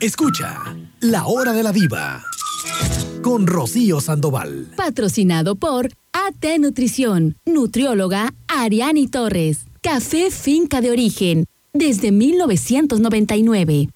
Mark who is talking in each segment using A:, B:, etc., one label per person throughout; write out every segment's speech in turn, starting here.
A: Escucha La Hora de la Diva con Rocío Sandoval.
B: Patrocinado por AT Nutrición, nutrióloga Ariani Torres. Café Finca de Origen, desde 1999.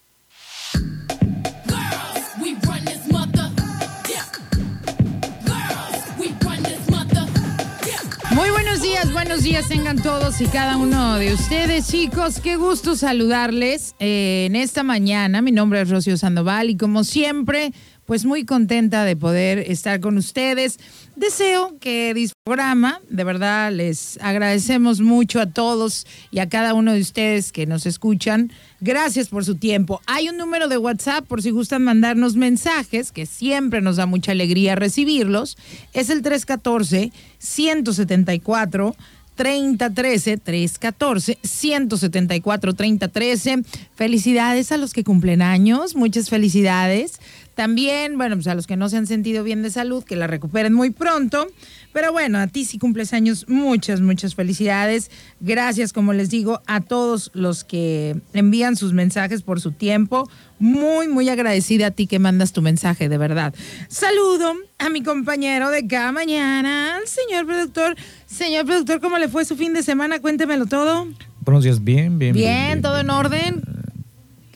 C: Buenos días tengan todos y cada uno de ustedes, chicos. Qué gusto saludarles eh, en esta mañana. Mi nombre es Rocío Sandoval y como siempre, pues muy contenta de poder estar con ustedes. Deseo que el programa, de verdad les agradecemos mucho a todos y a cada uno de ustedes que nos escuchan. Gracias por su tiempo. Hay un número de WhatsApp por si gustan mandarnos mensajes, que siempre nos da mucha alegría recibirlos. Es el 314 174 3013 314 174 3013. Felicidades a los que cumplen años, muchas felicidades. También, bueno, pues a los que no se han sentido bien de salud, que la recuperen muy pronto. Pero bueno, a ti si cumples años, muchas, muchas felicidades. Gracias, como les digo, a todos los que envían sus mensajes por su tiempo. Muy, muy agradecida a ti que mandas tu mensaje, de verdad. Saludo a mi compañero de cada mañana, al señor productor. Señor productor, ¿cómo le fue su fin de semana? Cuéntemelo todo.
D: Buenos días, bien, bien.
C: Bien, todo en orden.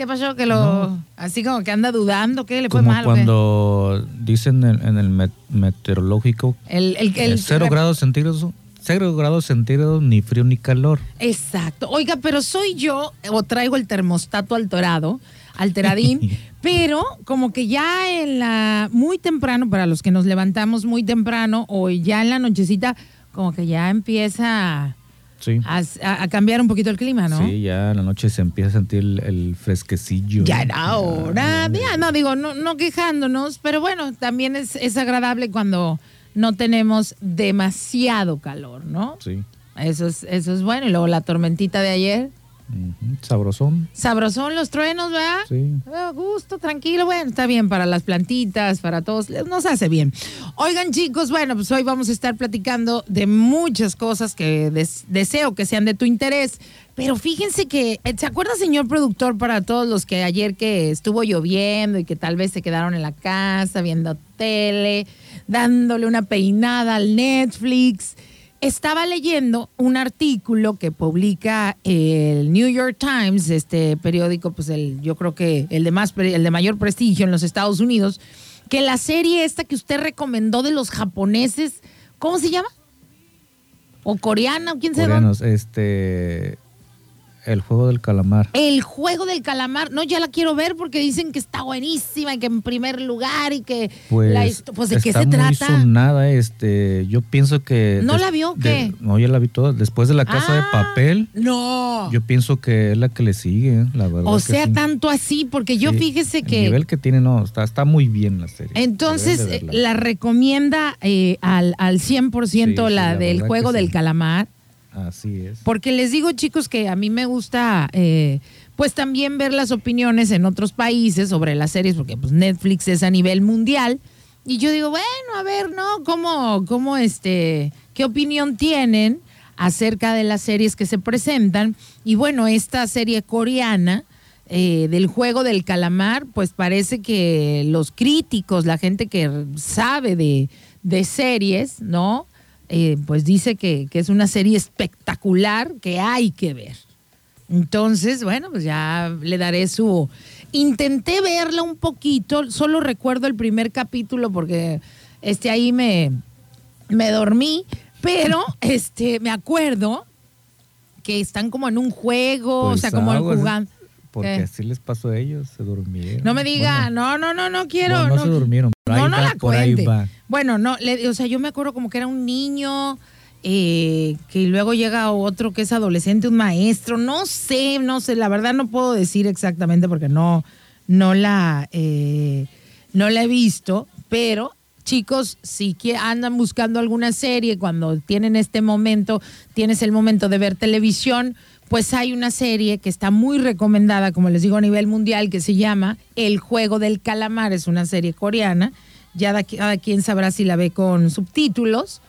C: ¿Qué pasó? Que lo. Así como que anda dudando, ¿qué le fue
D: Como
C: mal?
D: cuando dicen en, en el met- meteorológico
C: El, el, el-
D: eh, cero grados centígrados, cero grados centígrados, ni frío ni calor.
C: Exacto. Oiga, pero soy yo o traigo el termostato alterado, alteradín, pero como que ya en la muy temprano para los que nos levantamos muy temprano o ya en la nochecita como que ya empieza
D: Sí.
C: a, a- a cambiar un poquito el clima, ¿no?
D: Sí, ya en la noche se empieza a sentir el, el fresquecillo.
C: Ya era hora.
D: Ya,
C: Ya, no digo, no, no quejándonos, pero bueno, también es, es agradable cuando no tenemos demasiado calor, ¿no?
D: Sí.
C: Eso es, eso es bueno. Y luego la tormentita de ayer.
D: Sabrosón.
C: Sabrosón los truenos, ¿verdad?
D: Sí.
C: A gusto, tranquilo, bueno, está bien para las plantitas, para todos, nos hace bien. Oigan chicos, bueno, pues hoy vamos a estar platicando de muchas cosas que des- deseo que sean de tu interés, pero fíjense que, eh, ¿se acuerda señor productor para todos los que ayer que estuvo lloviendo y que tal vez se quedaron en la casa viendo tele, dándole una peinada al Netflix? Estaba leyendo un artículo que publica el New York Times, este periódico, pues el, yo creo que el de más, el de mayor prestigio en los Estados Unidos, que la serie esta que usted recomendó de los japoneses, ¿cómo se llama? ¿O coreana? ¿Quién se
D: Coreanos, este. El juego del calamar.
C: El juego del calamar. No, ya la quiero ver porque dicen que está buenísima y que en primer lugar y que
D: Pues,
C: la pues de qué se trata.
D: sonada, este, yo pienso que
C: ¿No
D: des-
C: la vio
D: de-
C: qué?
D: no, ya la vi toda. Después de la casa de
C: Ah,
D: papel,
C: No.
D: yo pienso que es la que le sigue, la verdad.
C: o sea,
D: sí.
C: tanto así, porque yo
D: Sí,
C: fíjese
D: El
C: que.
D: nivel que tiene, no, está, está muy bien la serie.
C: Entonces, eh, la recomienda eh, al, al 100%
D: Sí, sí,
C: la
D: la
C: del juego del calamar.
D: Así es.
C: Porque les digo, chicos, que a mí me gusta, eh, pues también ver las opiniones en otros países sobre las series, porque pues Netflix es a nivel mundial. Y yo digo, bueno, a ver, ¿no? ¿Cómo, cómo este, qué opinión tienen acerca de las series que se presentan? Y bueno, esta serie coreana eh, del juego del calamar, pues parece que los críticos, la gente que sabe de, de series, ¿no? Eh, pues dice que, que es una serie espectacular que hay que ver. Entonces, bueno, pues ya le daré su... Intenté verla un poquito, solo recuerdo el primer capítulo porque este ahí me, me dormí, pero este me acuerdo que están como en un juego, o
D: Pues
C: sea, como
D: aguas,
C: jugando.
D: Porque
C: ¿Qué?
D: así les pasó a ellos, se durmieron.
C: No me diga,
D: Bueno,
C: no, no, no, no quiero.
D: no, no se durmieron. Por
C: no,
D: ahí
C: no
D: va,
C: la
D: por ahí va.
C: Bueno, no, le- o sea, yo me acuerdo como que era un niño eh, que luego llega otro que es adolescente, un maestro, no sé, no sé, la verdad no puedo decir exactamente porque no, no la, eh, no la he visto, pero chicos, si andan buscando alguna serie cuando tienen este momento, tienes el momento de ver televisión, pues hay una serie que está muy recomendada, como les digo, a nivel mundial, que se llama El Juego del Calamar. Es una serie coreana. Ya da- cada quien sabrá si la ve con subtítulos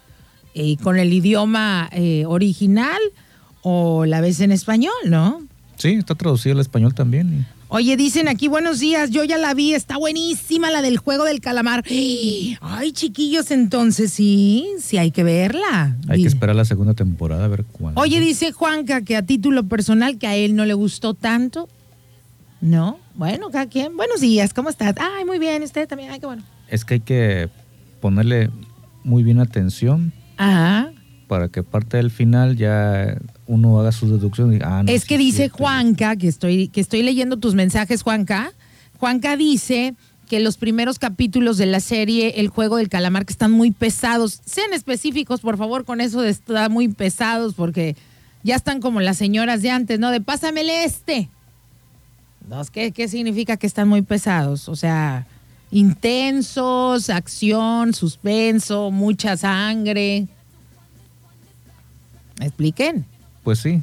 C: y con el idioma eh, original o la ves en español, ¿no?
D: Sí, está traducido al español también.
C: Oye, dicen aquí, buenos días, yo ya la vi, está buenísima la del juego del calamar. Ay, chiquillos, entonces sí, sí hay que verla.
D: Hay que esperar la segunda temporada a ver cuándo.
C: Oye, dice Juanca que a título personal que a él no le gustó tanto. ¿No? Bueno, cada quien. Buenos días, ¿cómo estás? Ay, muy bien, usted también. Ay, qué bueno.
D: Es que hay que ponerle muy bien atención
C: Ajá.
D: para que parte del final ya uno haga sus deducciones. y ah, no,
C: es
D: sí
C: que dice. Juanca, que estoy, que estoy leyendo tus mensajes, Juanca. Juanca dice que los primeros capítulos de la serie El juego del calamar que están muy pesados. Sean específicos, por favor, con eso de estar muy pesados, porque ya están como las señoras de antes, ¿no? De pásamele este. ¿qué, ¿Qué significa que están muy pesados? O sea, intensos, acción, suspenso, mucha sangre. ¿Expliquen?
D: Pues sí.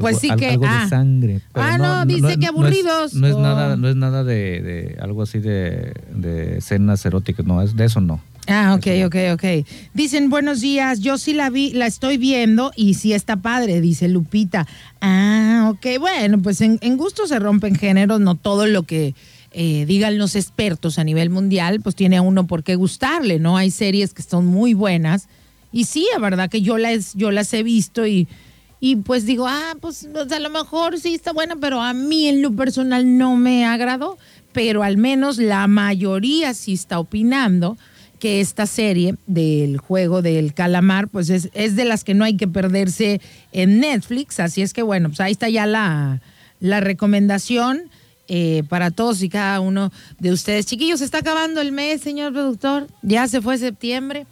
C: Pues sí que-
D: algo
C: ah.
D: de sangre.
C: Ah, no, dice
D: es-
C: que
D: es-
C: aburridos.
D: No es,
C: Oh.
D: nada, no es nada de, de algo así de, de escenas eróticas, no, es de eso no.
C: Ah, ok, ok, ok. Dicen, buenos días, yo sí la vi, la estoy viendo y sí está padre, dice Lupita. Ah, ok, bueno, pues en, en gusto se rompen géneros, no todo lo que eh, digan los expertos a nivel mundial, pues tiene a uno por qué gustarle, ¿no? Hay series que son muy buenas y sí, la verdad que yo las, yo las he visto y, y pues digo, ah, pues a lo mejor sí está buena, pero a mí en lo personal no me agradó, pero al menos la mayoría sí está opinando que esta serie del juego del calamar, pues es, es de las que no hay que perderse en Netflix. Así es que bueno, pues ahí está ya la, la recomendación eh, para todos y cada uno de ustedes. Chiquillos, se está acabando el mes, señor productor. Ya se fue septiembre.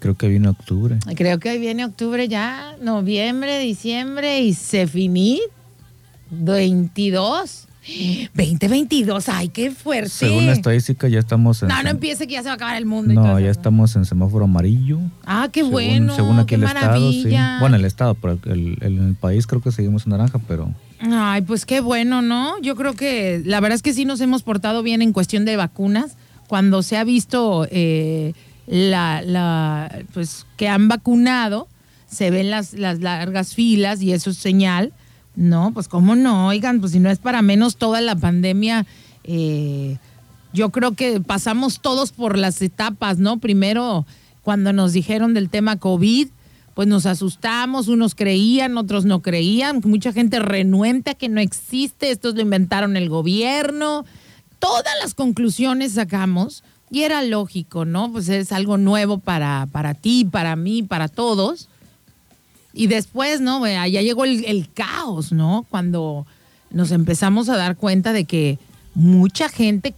D: Creo que viene octubre.
C: Creo que viene octubre ya, noviembre, diciembre y se finí 22. 2022, ay, qué fuerte.
D: Según la estadística ya estamos en...
C: No, no empiece que ya se va a acabar el mundo.
D: No,
C: eso.
D: ya estamos en semáforo amarillo.
C: Ah, qué
D: según-
C: bueno.
D: Según aquí
C: qué
D: el estado, sí. Bueno, el estado, pero el, el país creo que seguimos en naranja, pero
C: Ay, pues qué bueno, ¿no? Yo creo que la verdad es que sí nos hemos portado bien en cuestión de vacunas. Cuando se ha visto eh, la, la, pues que han vacunado, se ven las, las largas filas y eso es señal. No, pues cómo no, oigan, pues si no es para menos toda la pandemia, eh, yo creo que pasamos todos por las etapas, ¿no? Primero, cuando nos dijeron del tema COVID, pues nos asustamos, unos creían, otros no creían, mucha gente renuente a que no existe, estos lo inventaron el gobierno. Todas las conclusiones sacamos y era lógico, ¿no? Pues es algo nuevo para, para ti, para mí, para todos. Y después, ¿no? Ya llegó el, el caos, ¿no? Cuando nos empezamos a dar cuenta de que mucha gente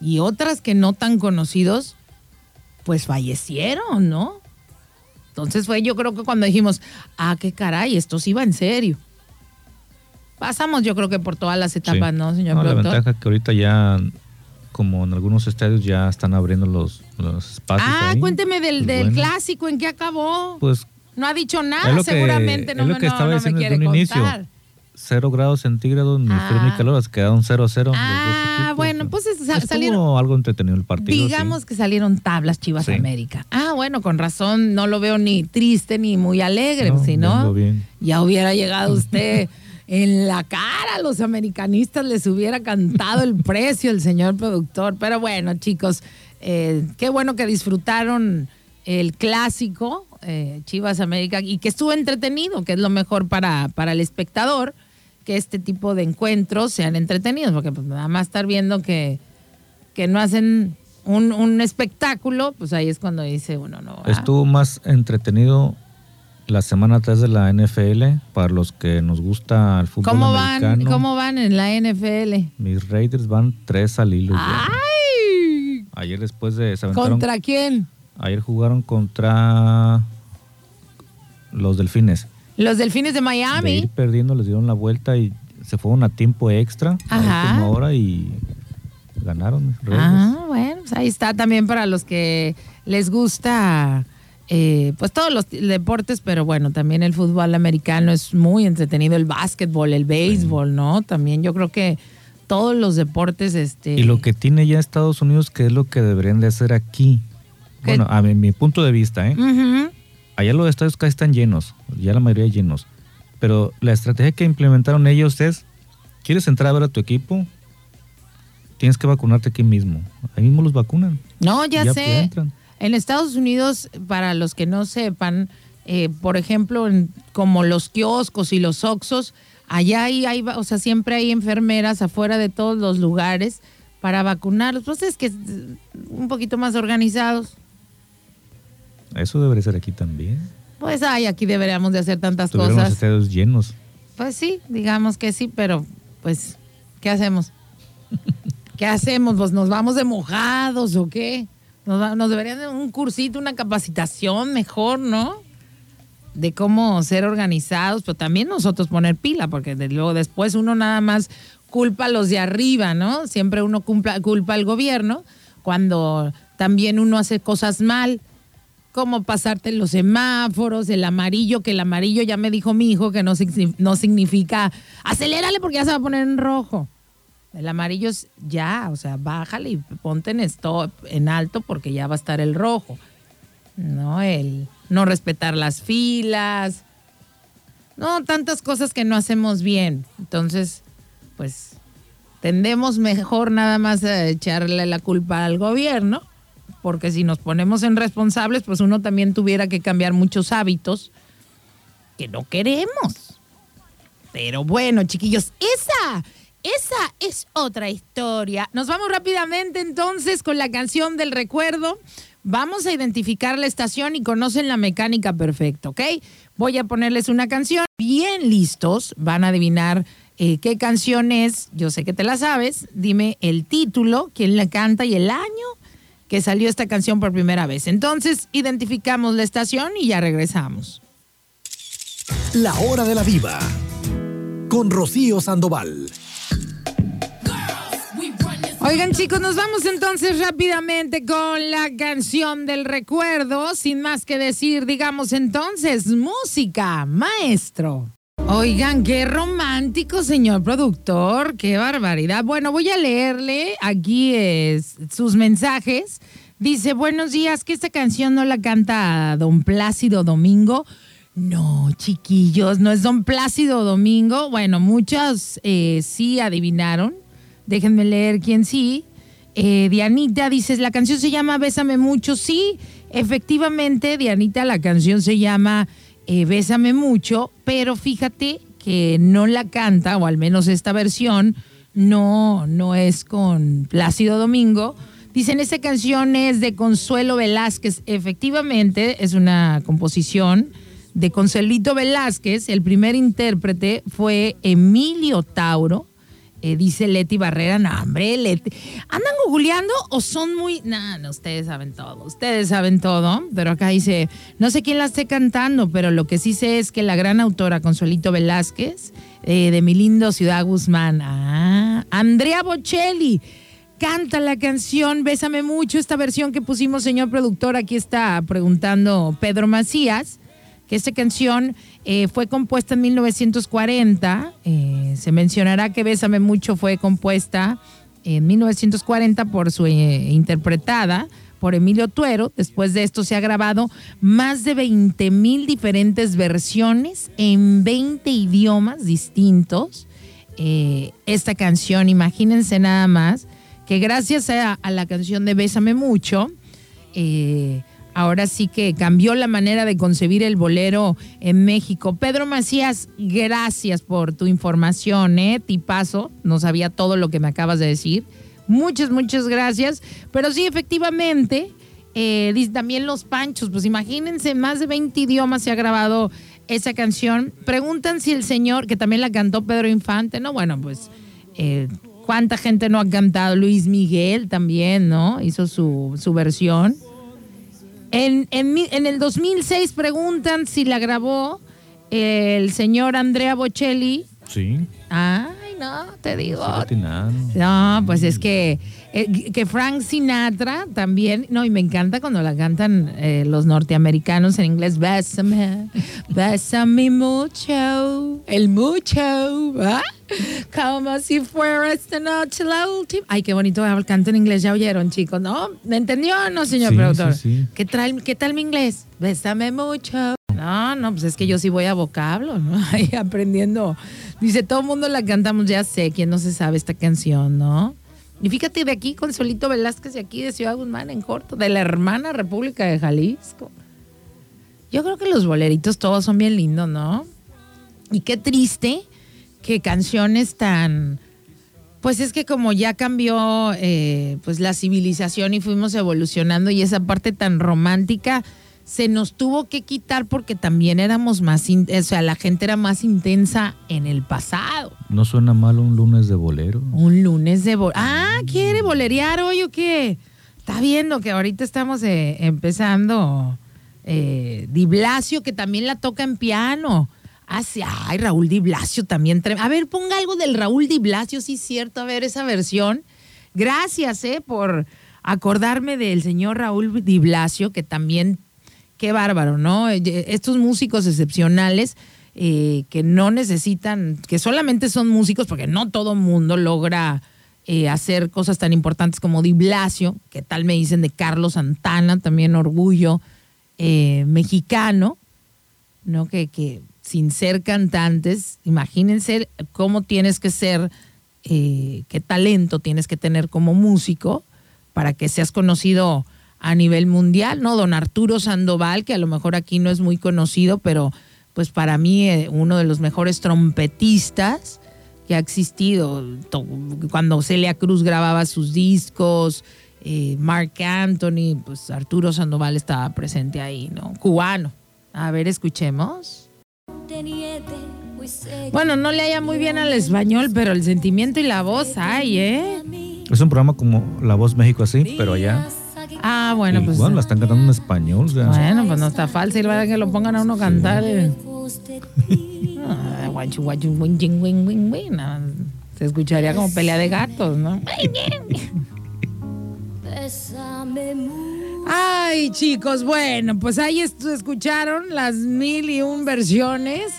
C: y otras que no tan conocidos, pues fallecieron, ¿no? Entonces fue yo creo que cuando dijimos, ah, qué caray, esto sí va en serio. Pasamos yo creo que por todas las etapas,
D: sí.
C: ¿no, señor
D: No, la ventaja que ahorita ya, como en algunos estadios ya están abriendo los, los espacios.
C: Ah,
D: ahí.
C: cuénteme del,
D: Pues
C: del
D: bueno,
C: clásico, ¿en qué acabó?
D: Pues
C: no ha dicho nada,
D: que-
C: seguramente no,
D: es lo que
C: no,
D: estaba
C: no me
D: diciendo
C: quiere
D: desde un inicio.
C: contar.
D: cero grados centígrados, ni frío
C: Ah.
D: ni calor, se quedaron 0-0. los dos
C: Ah,
D: equipos.
C: bueno, pues es- sa-
D: Estuvo
C: salieron-
D: algo entretenido el partido.
C: Digamos
D: sí.
C: que salieron tablas Chivas
D: Sí.
C: América. Ah, bueno, con razón, no lo veo ni triste ni muy alegre,
D: No,
C: si no,
D: vengo bien.
C: ya hubiera llegado usted en la cara a los americanistas, les hubiera cantado el precio el señor productor. Pero bueno, chicos, eh, qué bueno que disfrutaron el clásico eh, Chivas América y que estuvo entretenido, que es lo mejor para, para el espectador, que este tipo de encuentros sean entretenidos, porque pues nada más estar viendo que que no hacen un, un espectáculo, pues ahí es cuando dice uno, no. ah,
D: Estuvo más entretenido la semana 3 de la NFL para los que nos gusta el fútbol
C: ¿Cómo van. ¿Cómo van en la NFL?
D: Mis Raiders van 3 al hilo. ya.
C: ¡Ay!
D: Ayer después de se
C: ¿Contra quién?
D: ayer jugaron contra los Delfines.
C: Los Delfines de
D: De ir
C: Miami.
D: perdiendo les dieron la vuelta y se fueron a tiempo extra a
C: Ajá.
D: última hora y ganaron. Raiders.
C: Ah, bueno, pues ahí está también para los que les gusta, eh, pues todos los deportes, pero bueno, también el fútbol americano es muy entretenido, el básquetbol, el béisbol, ¿no? También yo creo que todos los deportes, este...
D: Y lo que tiene ya Estados Unidos, que es lo que deberían de hacer aquí.
C: ¿Qué?
D: Bueno, a mi, mi punto de vista, ¿eh?
C: Ujú.
D: Allá los estadios casi están llenos, ya la mayoría llenos. Pero la estrategia que implementaron ellos es, ¿quieres entrar a ver a tu equipo? Tienes que vacunarte aquí mismo. Ahí mismo los vacunan.
C: No, ya,
D: Ya,
C: sé.
D: entran.
C: En Estados Unidos, para los que no sepan, eh, por ejemplo, en- como los kioscos y los oxos, allá hay, o sea, siempre hay enfermeras afuera de todos los lugares para vacunarlos. Pues es que un poquito más organizados.
D: Eso debería ser aquí también.
C: Pues ay, aquí deberíamos de hacer tantas
D: Tuvieron los
C: cosas.
D: estadios llenos.
C: Pues sí, digamos que sí, pero pues, ¿qué hacemos? ¿Qué hacemos? Pues nos vamos de mojados o qué? Nos, nos deberían de un cursito, una capacitación mejor, ¿no? De cómo ser organizados, pero también nosotros poner pila, porque de- luego después uno nada más culpa a los de arriba, ¿no? Siempre uno cumpla- culpa al gobierno cuando también uno hace cosas mal como pasarte los semáforos, el amarillo, que el amarillo ya me dijo mi hijo que no, no significa acelérale porque ya se va a poner en rojo. El amarillo es ya, o sea, bájale y ponte en stop, en alto porque ya va a estar el rojo. No, el no respetar las filas. No, tantas cosas que no hacemos bien. Entonces, pues tendemos mejor nada más a echarle la culpa al gobierno, porque si nos ponemos en responsables, pues uno también tuviera que cambiar muchos hábitos que no queremos. Pero bueno, chiquillos, esa, esa es otra historia. Nos vamos rápidamente entonces con la canción del recuerdo. Vamos a identificar la estación y conocen la mecánica perfecta, ¿ok? Voy a ponerles una canción. Bien listos, van a adivinar eh, qué canción es. Yo sé que te la sabes. Dime el título, quién la canta y el año que salió esta canción por primera vez. Entonces, identificamos la estación y ya regresamos.
A: La hora de la diva. Con Rocío Sandoval.
C: Oigan chicos, nos vamos entonces rápidamente con la canción del recuerdo. Sin más que decir, digamos entonces, música, maestro. Oigan, qué romántico, señor productor, qué barbaridad. Bueno, voy a leerle aquí es, sus mensajes. Dice, buenos días, que esta canción no la canta don Plácido Domingo. No, chiquillos, no es don Plácido Domingo. Bueno, muchos eh, sí adivinaron. Déjenme leer quién sí. Eh, Dianita dice, la canción se llama Bésame mucho. Sí, efectivamente, Dianita, la canción se llama eh, Bésame mucho, pero fíjate que no la canta, o al menos esta versión, no, no es con Plácido Domingo. Dicen, esta canción es de Consuelo Velázquez. Efectivamente, es una composición de Consuelito Velázquez. El primer intérprete fue Emilio Tauro. Eh, dice Leti Barrera, no, hombre, Leti. ¿Andan googleando o son muy.? No, no, ustedes saben todo. Ustedes saben todo. Pero acá dice, no sé quién la esté cantando, pero lo que sí sé es que la gran autora Consuelito Velázquez, eh, de mi lindo Ciudad Guzmán. Ah, Andrea Bocelli. Canta la canción Bésame mucho, esta versión que pusimos, señor productor. Aquí está preguntando Pedro Macías que esta canción eh, fue compuesta en 1940. Eh, se mencionará que Bésame Mucho fue compuesta en 1940 por su eh, interpretada por Emilio Tuero. Después de esto se ha grabado más de 20 mil diferentes versiones en 20 idiomas distintos. Esta canción, imagínense nada más, que gracias a, la canción de Bésame Mucho, ahora sí que cambió la manera de concebir el bolero en México. Pedro Macías, gracias por tu información, ¿eh? Tipazo, no sabía todo lo que me acabas de decir. Muchas, muchas gracias. Pero sí, efectivamente, eh, también Los Panchos, pues imagínense, en más de 20 idiomas se ha grabado esa canción. Preguntan si el señor, que también la cantó Pedro Infante, ¿no? Bueno, pues, eh, ¿cuánta gente no ha cantado? Luis Miguel también, ¿no? Hizo su, su versión. En, en, el 2006 preguntan si la grabó el señor Andrea Bocelli.
D: Sí,
C: Ay, no, te digo. No, pues es que, eh, que Frank Sinatra también, no, y me encanta cuando la cantan eh, los norteamericanos en inglés, bésame, bésame mucho, el mucho, ¿va? Como si fuera esta noche la última. Ay, qué bonito canto en inglés, ya oyeron, chicos, ¿no? ¿Me entendió o no, señor
D: Sí,
C: productor?
D: sí, sí.
C: ¿Qué, tal, ¿Qué tal mi inglés? Bésame mucho. No, no, pues es que yo sí voy a vocablo, ¿no? Ahí aprendiendo. Dice, todo el mundo la cantamos, ya sé, quién no se sabe esta canción, ¿no? Y fíjate de aquí, Consuelito Velázquez, de aquí de Ciudad Guzmán, en corto, de la hermana República de Jalisco. Yo creo que los boleritos todos son bien lindos, ¿no? Y qué triste que canciones tan... Pues es que como ya cambió eh, pues la civilización y fuimos evolucionando y esa parte tan romántica se nos tuvo que quitar porque también éramos más, in- o sea, la gente era más intensa en el pasado.
D: No suena mal un lunes de bolero.
C: Un lunes de... bo- Ah, ¿quiere bolerear hoy o qué? Está viendo que ahorita estamos eh, empezando eh, Di Blasio, que también la toca en piano. Ah, sí, ay, Raúl Di Blasio también. A ver, ponga algo del Raúl Di Blasio, sí es cierto, a ver esa versión. Gracias, eh, por acordarme del señor Raúl Di Blasio, que también, qué bárbaro, ¿no? Eh, Estos músicos excepcionales eh, que no necesitan, que solamente son músicos, porque no todo mundo logra eh, hacer cosas tan importantes como Di Blasio, que tal me dicen de Carlos Santana, también orgullo mexicano, ¿no? Que, que sin ser cantantes, imagínense cómo tienes que ser, qué talento tienes que tener como músico para que seas conocido a nivel mundial, ¿no? Don Arturo Sandoval, que a lo mejor aquí no es muy conocido, pero pues para mí eh, uno de los mejores trompetistas que ha existido. Cuando Celia Cruz grababa sus discos, eh, Mark Anthony, pues Arturo Sandoval estaba presente ahí, ¿no? Cubano. A ver, escuchemos. Bueno, no le haya muy bien al español, pero el sentimiento y la voz hay, ¿eh?
D: Es un programa como La Voz México así, pero allá.
C: Ah, bueno,
D: y,
C: pues.
D: bueno, la están cantando en español. o sea,
C: Bueno, pues no está falso y va a que lo pongan a uno a cantar. eh. Ah, guachu, guachu, win, win, win, win. No, Se escucharía como pelea de gatos, ¿no? Ay, chicos, bueno, pues ahí escucharon las mil y un versiones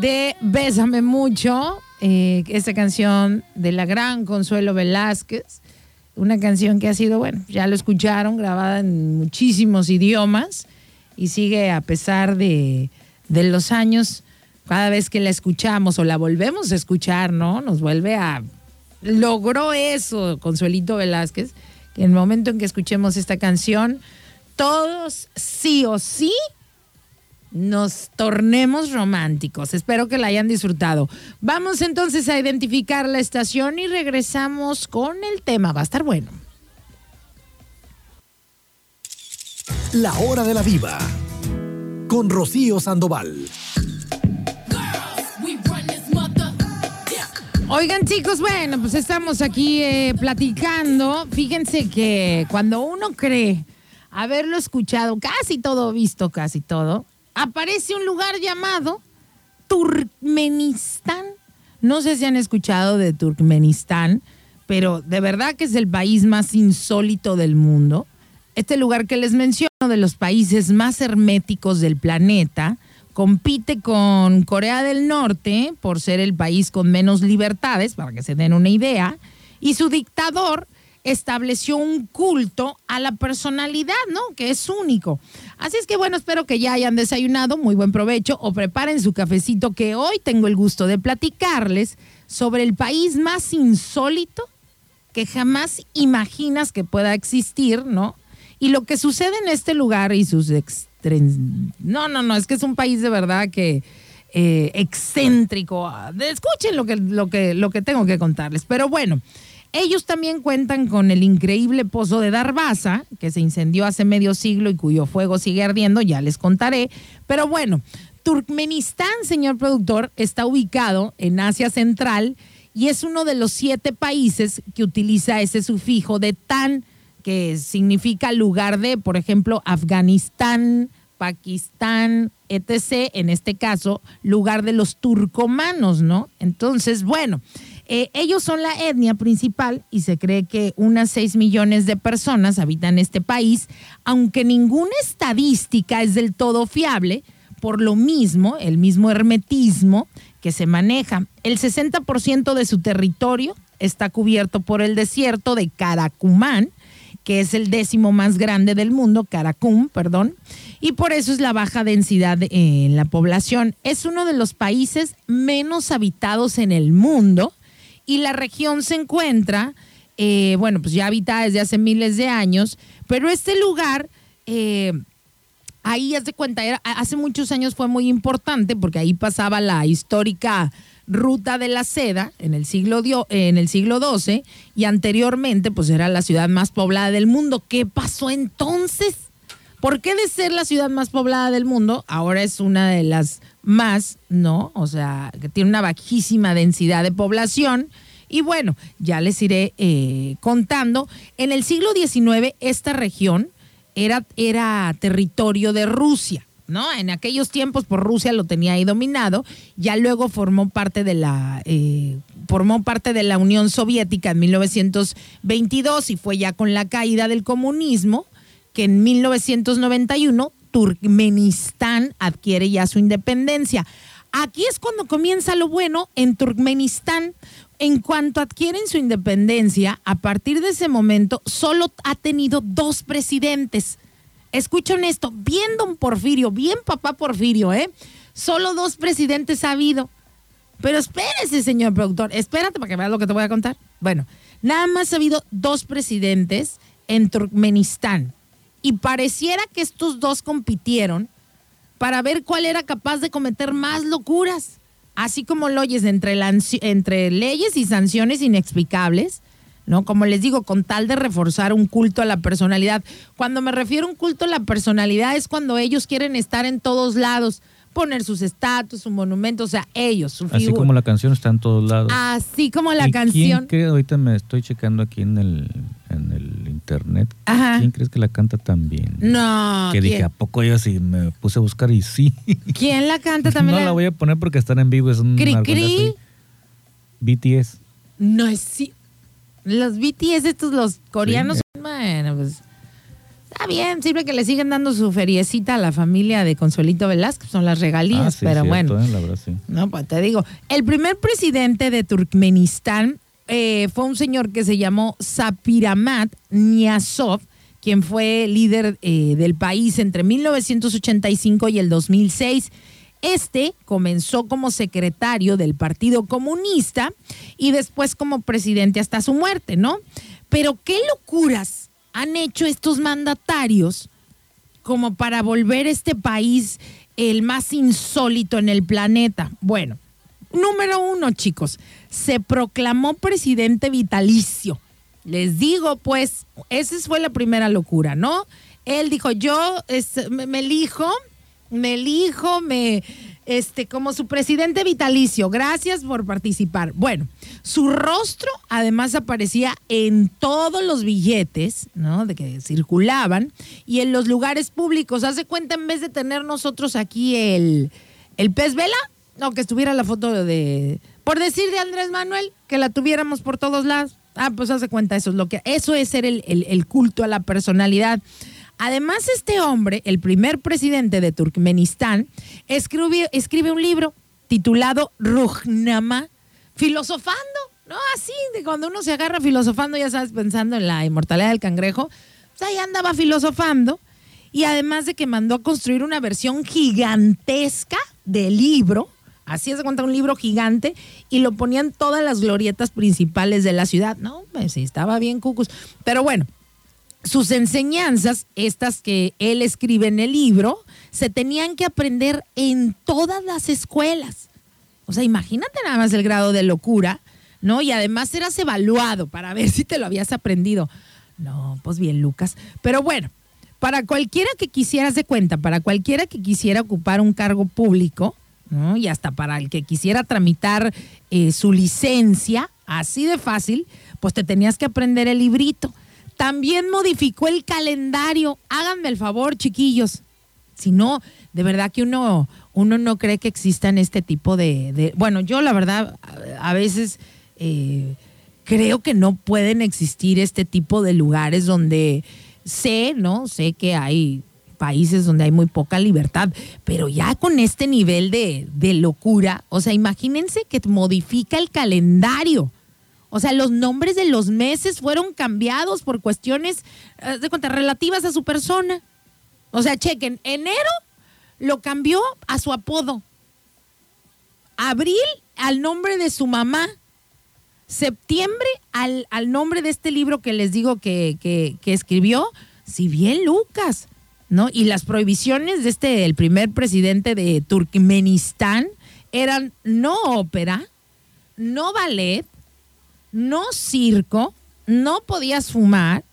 C: de Bésame Mucho, eh, esta canción de la gran Consuelo Velázquez, una canción que ha sido, bueno, ya lo escucharon, grabada en muchísimos idiomas y sigue a pesar de, de los años, cada vez que la escuchamos o la volvemos a escuchar, ¿no? Nos vuelve a... Logró eso Consuelito Velázquez, que en el momento en que escuchemos esta canción, todos sí o sí nos tornemos románticos. Espero que la hayan disfrutado. Vamos entonces a identificar la estación y regresamos con el tema. Va a estar bueno.
A: La hora de la viva. Con Rocío Sandoval.
C: Oigan chicos, bueno, pues estamos aquí eh, platicando. Fíjense que cuando uno cree haberlo escuchado, casi todo visto, casi todo, aparece un lugar llamado Turkmenistán. No sé si han escuchado de Turkmenistán, pero de verdad que es el país más insólito del mundo. Este lugar que les menciono, de los países más herméticos del planeta, compite con Corea del Norte por ser el país con menos libertades, para que se den una idea, y su dictador estableció un culto a la personalidad, ¿no? Que es único. Así es que bueno, espero que ya hayan desayunado, muy buen provecho, o preparen su cafecito, que hoy tengo el gusto de platicarles sobre el país más insólito que jamás imaginas que pueda existir, ¿no? Y lo que sucede en este lugar y sus. No, no, no, es que es un país de verdad que eh, excéntrico. Escuchen lo que, lo, que, lo que tengo que contarles. Pero bueno, ellos también cuentan con el increíble pozo de Darbaza, que se incendió hace medio siglo y cuyo fuego sigue ardiendo, ya les contaré. Pero bueno, Turkmenistán, señor productor, está ubicado en Asia Central y es uno de los siete países que utiliza ese sufijo de tan que significa lugar de, por ejemplo, Afganistán, Pakistán, etc. En este caso, lugar de los turcomanos, ¿no? Entonces, bueno, eh, ellos son la etnia principal y se cree que unas 6 millones de personas habitan este país, aunque ninguna estadística es del todo fiable, por lo mismo, el mismo hermetismo que se maneja. El 60% de su territorio está cubierto por el desierto de Caracumán, que es el décimo más grande del mundo, Caracum, perdón, y por eso es la baja densidad en la población. Es uno de los países menos habitados en el mundo y la región se encuentra, eh, bueno, pues ya habitada desde hace miles de años, pero este lugar... Eh, ahí ya se cuenta, era, hace muchos años fue muy importante porque ahí pasaba la histórica ruta de la seda en el siglo, en el siglo XII y anteriormente pues era la ciudad más poblada del mundo. ¿Qué pasó entonces? ¿Por qué de ser la ciudad más poblada del mundo ahora es una de las más, no? O sea, que tiene una bajísima densidad de población. Y bueno, ya les iré eh, contando. En el siglo XIX esta región era, era territorio de Rusia. ¿no? En aquellos tiempos, por Rusia lo tenía ahí dominado, ya luego formó parte de la, eh, formó parte de la Unión Soviética en 1922 y fue ya con la caída del comunismo que en 1991 Turkmenistán adquiere ya su independencia. Aquí es cuando comienza lo bueno en Turkmenistán. En cuanto adquieren su independencia, a partir de ese momento solo ha tenido dos presidentes escuchen esto, bien don Porfirio, bien papá Porfirio, ¿eh? Solo dos presidentes ha habido. Pero espérese, señor productor, espérate para que veas lo que te voy a contar. Bueno, nada más ha habido dos presidentes en Turkmenistán. Y pareciera que estos dos compitieron para ver cuál era capaz de cometer más locuras. Así como lo oyes entre, entre leyes y sanciones inexplicables ¿no? Como les digo, con tal de reforzar un culto a la personalidad. Cuando me refiero a un culto a la personalidad es cuando ellos quieren estar en todos lados, poner sus estatus, su monumento, o sea, ellos, su
D: Así como la canción está en todos lados.
C: Así como la canción.
D: ¿Quién cree? Ahorita me estoy checando aquí en el, en el internet. ¿Quién crees que la canta también?
C: No.
D: Que dije, ¿a poco yo sí? Me puse a buscar y sí.
C: ¿Quién la canta también?
D: no la... voy a poner porque están en vivo. Es un
C: ¿Cri, cri?
D: BTS.
C: No es sí. Los BTS, estos, los coreanos, bueno, pues está bien, sirve que le siguen dando su feriecita a la familia de Consuelito Velázquez, son las regalías, ah, pero bueno.
D: Eh,
C: no, pues te digo, el primer presidente de Turkmenistán eh, fue un señor que se llamó Sapiramat Niasov, quien fue líder eh, del país entre 1985 y el 2006. Este comenzó como secretario del Partido Comunista y después como presidente hasta su muerte, ¿no? Pero qué locuras han hecho estos mandatarios como para volver este país el más insólito en el planeta. Bueno, número uno, chicos, se proclamó presidente vitalicio. Les digo, pues, esa fue la primera locura, ¿no? Él dijo, yo me elijo me elijo, me, este, como su presidente vitalicio. Gracias por participar. Bueno, su rostro además aparecía en todos los billetes, ¿no? De que circulaban y en los lugares públicos. Hace cuenta, en vez de tener nosotros aquí el, el pez vela, no, que estuviera la foto de, por decir de Andrés Manuel, que la tuviéramos por todos lados. Ah, pues hace cuenta, eso es lo que, eso es ser el, el culto a la personalidad. Además, este hombre, el primer presidente de Turkmenistán, escribe, un libro titulado Rujnama, filosofando, ¿no? Así, de cuando uno se agarra filosofando, ya sabes, pensando en la inmortalidad del cangrejo, pues ahí andaba filosofando. Y además de que mandó a construir una versión gigantesca del libro, así es de cuenta un libro gigante, y lo ponían todas las glorietas principales de la ciudad. No, pues sí, estaba bien cucus. Pero bueno, sus enseñanzas, estas que él escribe en el libro, se tenían que aprender en todas las escuelas. O sea, imagínate nada más el grado de locura, ¿no? Y además eras evaluado para ver si te lo habías aprendido. No, pues bien, Lucas. Pero bueno, para cualquiera que quisiera, de cuenta, para cualquiera que quisiera ocupar un cargo público, ¿no? Y hasta para el que quisiera tramitar eh, su licencia, así de fácil, pues te tenías que aprender el librito. También modificó el calendario. Háganme el favor, chiquillos. Si no, de verdad que uno, uno no cree que existan este tipo de... bueno, yo la verdad a veces eh, creo que no pueden existir este tipo de lugares donde sé, ¿no? Sé que hay países donde hay muy poca libertad, pero ya con este nivel de, de locura, o sea, imagínense que modifica el calendario. O sea, los nombres de los meses fueron cambiados por cuestiones eh, de cuenta, relativas a su persona. O sea, chequen, enero lo cambió a su apodo. Abril al nombre de su mamá. Septiembre al, al nombre de este libro que les digo que, que, que escribió, si bien Lucas, ¿no? Y las prohibiciones de este, el primer presidente de Turkmenistán, eran no ópera, no ballet, no circo, no podías fumar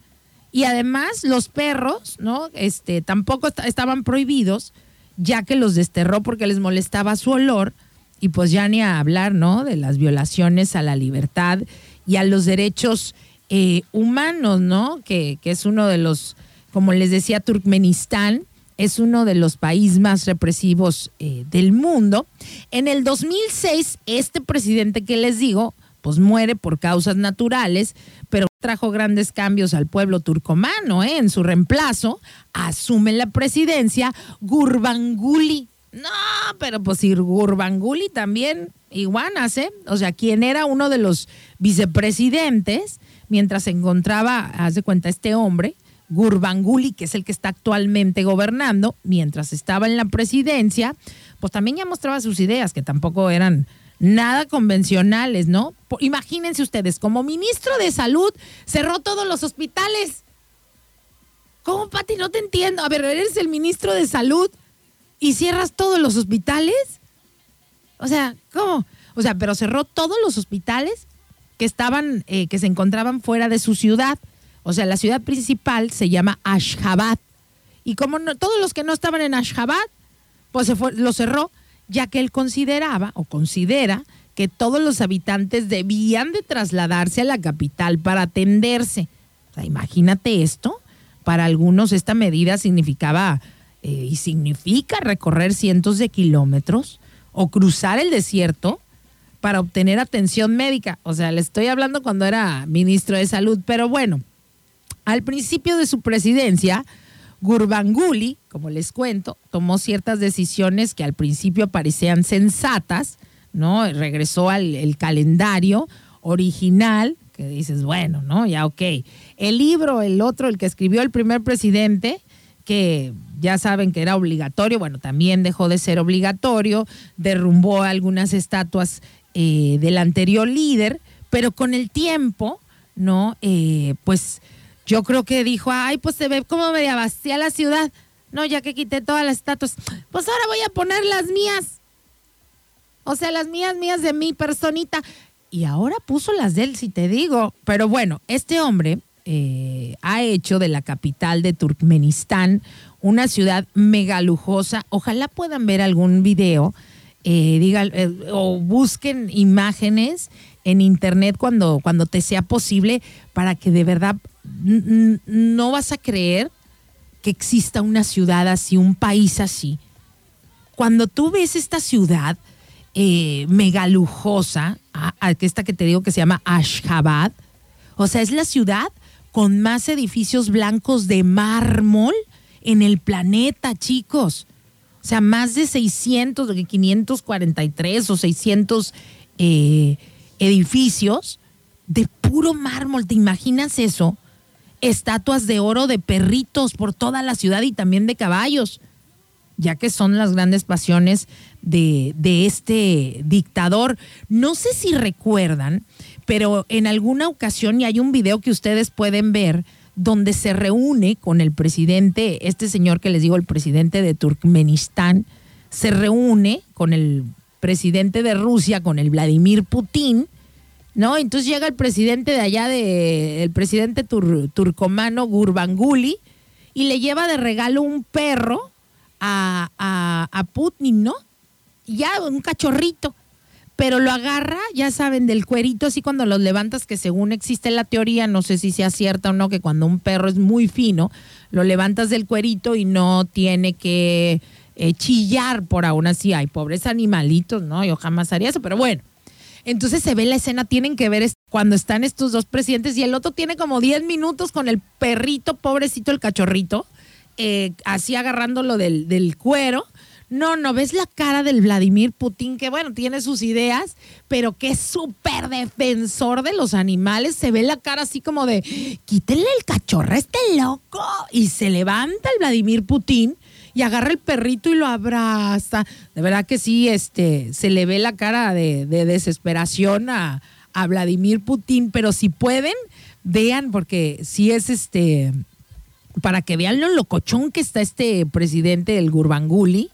C: y además los perros, ¿no? Este, tampoco estaban prohibidos, ya que los desterró porque les molestaba su olor y pues ya ni a hablar, ¿no? De las violaciones a la libertad y a los derechos eh, humanos, ¿no? Que, que es uno de los, como les decía, Turkmenistán es uno de los países más represivos eh, del mundo. En el 2006, este presidente que les digo, pues muere por causas naturales, pero trajo grandes cambios al pueblo turcomano. ¿eh? En su reemplazo, asume la presidencia Gurbanguly. No, pero pues ir Gurbanguly también iguanas, ¿eh? O sea, quien era uno de los vicepresidentes mientras se encontraba, haz de cuenta, este hombre, Gurbanguly, que es el que está actualmente gobernando, mientras estaba en la presidencia, pues también ya mostraba sus ideas, que tampoco eran nada convencionales, ¿no? Imagínense ustedes, como ministro de salud, cerró todos los hospitales. ¿Cómo, Pati? No te entiendo. A ver, eres el ministro de salud y cierras todos los hospitales. O sea, ¿cómo? O sea, pero cerró todos los hospitales que estaban, eh, que se encontraban fuera de su ciudad. O sea, la ciudad principal se llama Ashgabat. Y como no, todos los que no estaban en Ashgabat, pues se fue, lo cerró, ya que él consideraba o considera que todos los habitantes debían de trasladarse a la capital para atenderse. O sea, imagínate esto. Para algunos esta medida significaba eh, y significa recorrer cientos de kilómetros o cruzar el desierto para obtener atención médica. O sea, le estoy hablando cuando era ministro de salud, pero bueno, al principio de su presidencia, Gurbanguly, como les cuento, tomó ciertas decisiones que al principio parecían sensatas, ¿no? Regresó al calendario original, que dices, bueno, ¿no? Ya ok. El libro, el otro, el que escribió el primer presidente, que ya saben que era obligatorio, bueno, también dejó de ser obligatorio, derrumbó algunas estatuas eh, del anterior líder, pero con el tiempo, ¿no? Eh, pues yo creo que dijo, ay, pues se ve como media vacía la ciudad. No, ya que quité todas las estatuas, pues ahora voy a poner las mías. O sea, las mías, mías de mi personita. Y ahora puso las de él, si te digo. Pero bueno, este hombre eh, ha hecho de la capital de Turkmenistán una ciudad mega lujosa. Ojalá puedan ver algún video eh, digan, eh, o busquen imágenes en internet cuando, cuando te sea posible para que de verdad no vas a creer que exista una ciudad así, un país así. Cuando tú ves esta ciudad eh, esta que te digo que se llama Ashgabat, o sea, es la ciudad con más edificios blancos de mármol en el planeta, chicos. O sea, más de 600, 543 o 600 eh, edificios de puro mármol. ¿Te imaginas eso? Estatuas de oro de perritos por toda la ciudad y también de caballos, ya que son las grandes pasiones de, de este dictador. No sé si recuerdan, pero en alguna ocasión, y hay un video que ustedes pueden ver, donde se reúne con el presidente, este señor que les digo, el presidente de Turkmenistán, se reúne con el presidente de Rusia, con el Vladimir Putin, ¿no? Entonces llega el presidente de allá, de, el presidente turcomano Gurbanguly, y le lleva de regalo un perro a, a, Putin, ¿no? Ya, un cachorrito. Pero lo agarra, ya saben, del cuerito, así cuando los levantas, que según existe la teoría, no sé si sea cierta o no, que cuando un perro es muy fino, lo levantas del cuerito y no tiene que eh, chillar por aún así. Hay pobres animalitos, ¿no? Yo jamás haría eso, pero bueno. Entonces se ve la escena, tienen que ver cuando están estos dos presidentes y el otro tiene como 10 minutos con el perrito, pobrecito el cachorrito, eh, así agarrándolo del, del cuero, No, no, ves la cara del Vladimir Putin, que bueno, tiene sus ideas, pero que es súper defensor de los animales. Se ve la cara así como de, quítenle el cachorro este loco. Y se levanta el Vladimir Putin y agarra el perrito y lo abraza. De verdad que sí, este, se le ve la cara de, de desesperación a, a Vladimir Putin, pero si pueden, vean, porque si es este, para que vean lo locochón que está este presidente del Gurbanguly,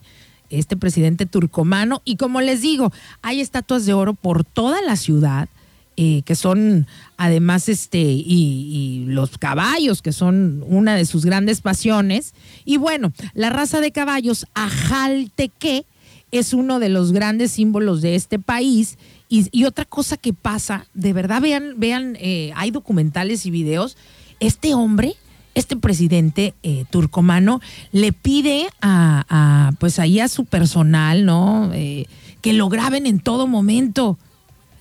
C: este presidente turcomano, y como les digo, hay estatuas de oro por toda la ciudad. Que son además este y, los caballos que son una de sus grandes pasiones y bueno la raza de caballos ajalteque es uno de los grandes símbolos de este país y, otra cosa que pasa, de verdad vean, vean, eh, hay documentales y videos, este hombre, este presidente eh, turcomano, le pide a, pues ahí a su personal, ¿no? Eh, que lo graben en todo momento.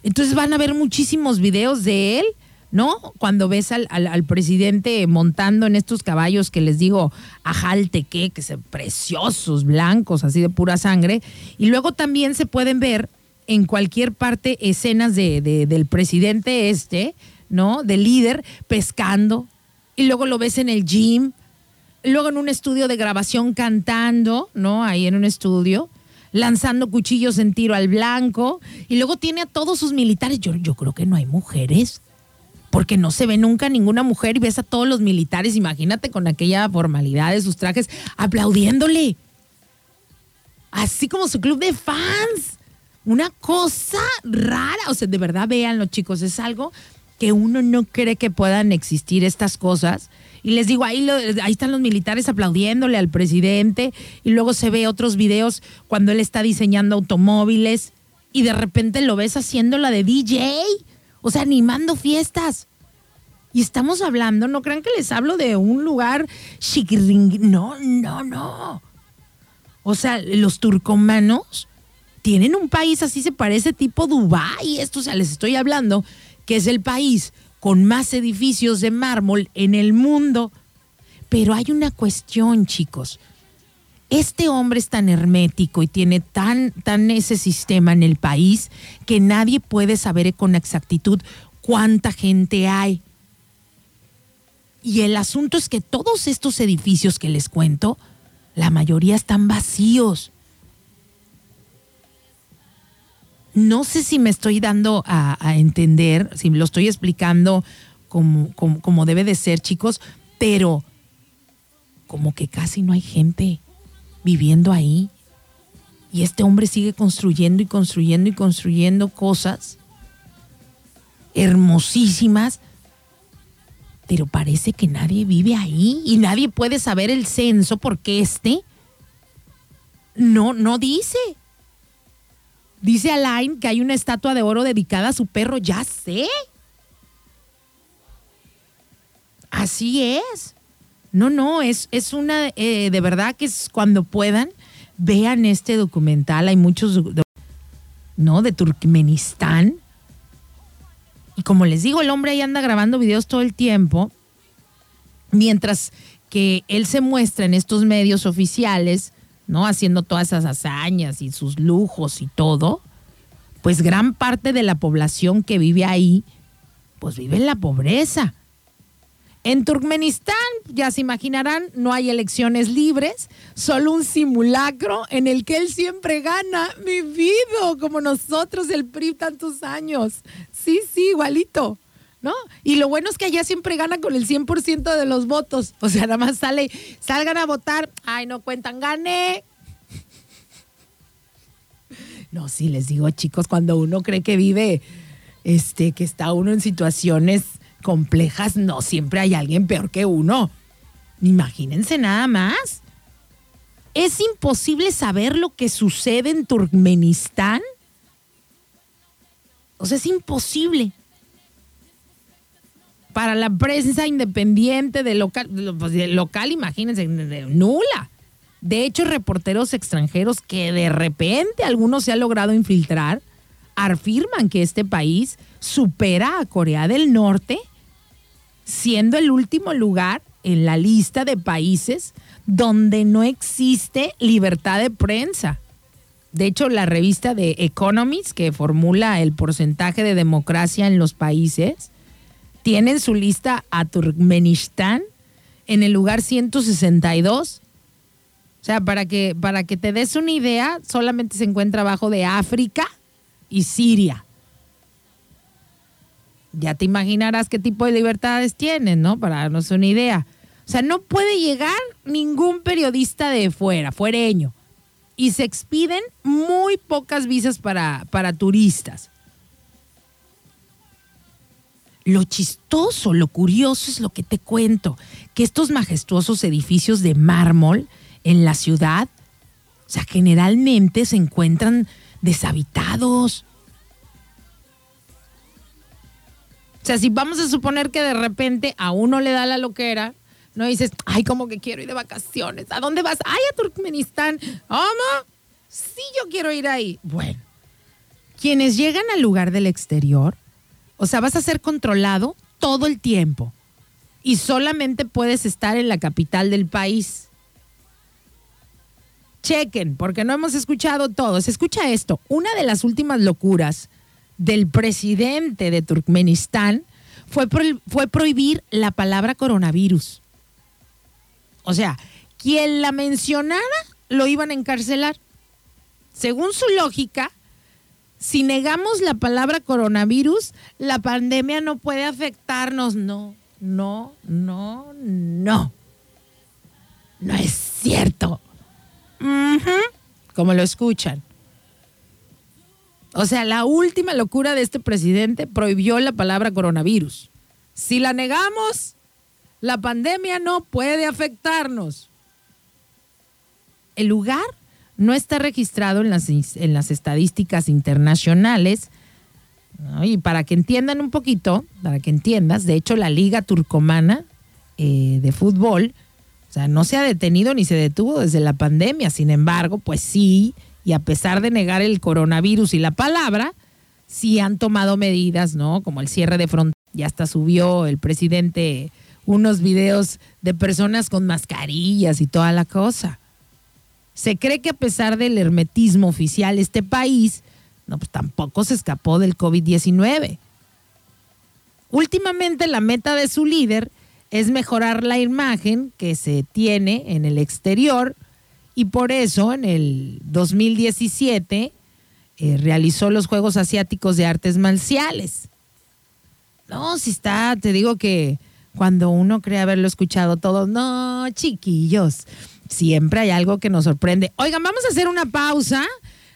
C: Entonces van a ver muchísimos videos de él, ¿no? Cuando ves al, al, presidente montando en estos caballos que les digo, ajalte que, que son preciosos, blancos, así de pura sangre. Y luego también se pueden ver en cualquier parte escenas de, del presidente este, ¿no? Del líder, pescando. Y luego lo ves en el gym. Luego en un estudio de grabación cantando, ¿no? Ahí en un estudio. Lanzando cuchillos en tiro al blanco. Y luego tiene a todos sus militares. Yo, yo creo que no hay mujeres porque no se ve nunca ninguna mujer y ves a todos los militares, imagínate con aquella formalidad de sus trajes, aplaudiéndole. Así como su club de fans una cosa rara. O sea, de verdad véanlo, chicos, es algo que uno no cree que puedan existir estas cosas. Y les digo, ahí, ahí están los militares aplaudiéndole al presidente y luego se ve otros videos cuando él está diseñando automóviles y de repente lo ves haciendo la de DJ, o sea, animando fiestas. Y estamos hablando, no crean que les hablo de un lugar chiquiring, no, no, no. O sea, los turcomanos tienen un país así, se parece tipo Dubái, esto, o sea, les estoy hablando que es el país con más edificios de mármol en el mundo. Pero hay una cuestión, chicos. Este hombre es tan hermético y tiene tan, tan ese sistema en el país que nadie puede saber con exactitud cuánta gente hay. Y el asunto es que todos estos edificios que les cuento, la mayoría están vacíos. No sé si me estoy dando a, entender, si lo estoy explicando como, como, debe de ser, chicos, pero como que casi no hay gente viviendo ahí. Y este hombre sigue construyendo y construyendo y construyendo cosas hermosísimas, pero parece que nadie vive ahí y nadie puede saber el censo porque este no, no dice. Dice Alain que hay una estatua de oro dedicada a su perro. Ya sé. Así es. No, no, es, es una, eh, de verdad que es cuando puedan, vean este documental. Hay muchos, ¿no? De Turkmenistán. Y como les digo, el hombre ahí anda grabando videos todo el tiempo. Mientras que él se muestra en estos medios oficiales ¿no? Haciendo todas esas hazañas y sus lujos y todo, pues gran parte de la población que vive ahí, pues vive en la pobreza. En Turkmenistán, ya se imaginarán, no hay elecciones libres, solo un simulacro en el que él siempre gana, vivido como nosotros, el PRI, tantos años. Sí, sí, igualito. ¿No? Y lo bueno es que allá siempre gana con el 100% de los votos. O sea, nada más sale, salgan a votar, ay, no cuentan, gané. No, sí, les digo, chicos, cuando uno cree que vive, este, que está uno en situaciones complejas, no siempre hay alguien peor que uno. Imagínense nada más. Es imposible saber lo que sucede en Turkmenistán. O sea, es imposible para la prensa independiente de local, pues, de local, imagínense, nula. De hecho, reporteros extranjeros que de repente algunos se ha logrado infiltrar, afirman que este país supera a Corea del Norte, siendo el último lugar en la lista de países donde no existe libertad de prensa. De hecho, la revista de Economist, que formula el porcentaje de democracia en los países, tiene en su lista a Turkmenistán en el lugar 162. O sea, para que, para que te des una idea, solamente se encuentra abajo de África y Siria. Ya te imaginarás qué tipo de libertades tienen, ¿no? Para darnos una idea. O sea, no puede llegar ningún periodista de fuera, fuereño y se expiden muy pocas visas para, para turistas. Lo chistoso, lo curioso es lo que te cuento, que estos majestuosos edificios de mármol en la ciudad, o sea, generalmente se encuentran deshabitados. O sea, si vamos a suponer que de repente a uno le da la loquera no dices, ay, como que quiero ir de vacaciones. ¿A dónde vas? Ay, a Turkmenistán. ¿Cómo? Sí, yo quiero ir ahí. Bueno, quienes llegan al lugar del exterior, o sea, vas a ser controlado todo el tiempo y solamente puedes estar en la capital del país. Chequen, porque no hemos escuchado todo. Se escucha esto. Una de las últimas locuras del presidente de Turkmenistán fue, fue prohibir la palabra coronavirus. O sea, quien la mencionara lo iban a encarcelar. Según su lógica, si negamos la palabra coronavirus, la pandemia no puede afectarnos. No, no, no, no. No es cierto. Como lo escuchan. O sea, la última locura de este presidente prohibió la palabra coronavirus. Si la negamos, la pandemia no puede afectarnos. El lugar no está registrado en las, en las estadísticas internacionales. Y para que entiendan un poquito, para que entiendas, de hecho la Liga Turcomana eh, de Fútbol, o sea, no se ha detenido ni se detuvo desde la pandemia. Sin embargo, pues sí, y a pesar de negar el coronavirus y la palabra, sí han tomado medidas, ¿no? Como el cierre de fronteras. Ya hasta subió el presidente unos videos de personas con mascarillas y toda la cosa. Se cree que a pesar del hermetismo oficial, este país no, pues tampoco se escapó del COVID-19. Últimamente la meta de su líder es mejorar la imagen que se tiene en el exterior y por eso en el 2017 eh, realizó los Juegos Asiáticos de Artes Marciales. No, si está, te digo que cuando uno cree haberlo escuchado todo. No, chiquillos, siempre hay algo que nos sorprende. Oigan, vamos a hacer una pausa.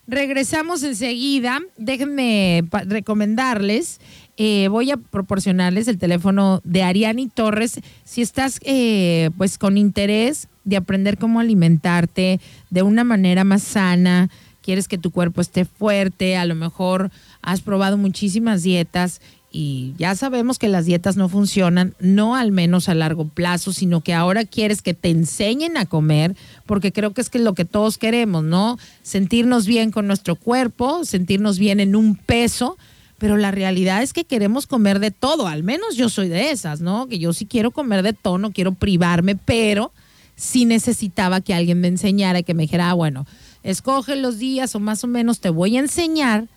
C: Regresamos enseguida. Déjenme recomendarles. Eh, voy a proporcionarles el teléfono de Ariani Torres. Si estás eh, pues con interés de aprender cómo alimentarte de una manera más sana, quieres que tu cuerpo esté fuerte, a lo mejor has probado muchísimas dietas y ya sabemos que las dietas no funcionan, no al menos a largo plazo, sino que ahora quieres que te enseñen a comer, porque creo que es que lo que todos queremos, ¿no? Sentirnos bien con nuestro cuerpo, sentirnos bien en un peso, pero la realidad es que queremos comer de todo, al menos yo soy de esas, ¿no? Que yo sí quiero comer de todo, no quiero privarme, pero sí necesitaba que alguien me enseñara que me dijera, ah, bueno, escoge los días o más o menos te voy a enseñar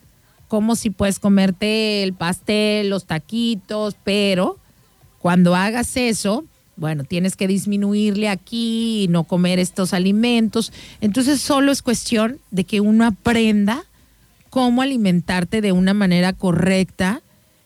C: como si puedes comerte el pastel, los taquitos, pero cuando hagas eso, bueno, tienes que disminuirle aquí y no comer estos alimentos. Entonces solo es cuestión de que uno aprenda cómo alimentarte de una manera correcta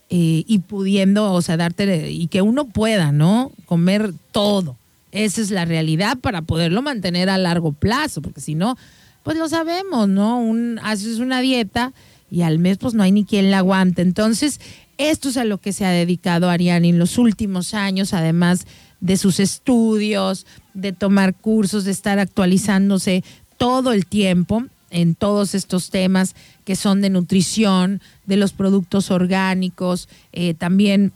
C: eh, y pudiendo, o sea, darte, y que uno pueda, ¿no? Comer todo. Esa es la realidad para poderlo mantener a largo plazo, porque si no, pues lo sabemos, ¿no? Un, haces una dieta y al mes pues no hay ni quien la aguante. Entonces, esto es a lo que se ha dedicado Ariane en los últimos años, además de sus estudios, de tomar cursos, de estar actualizándose todo el tiempo en todos estos temas que son de nutrición, de los productos orgánicos, eh, también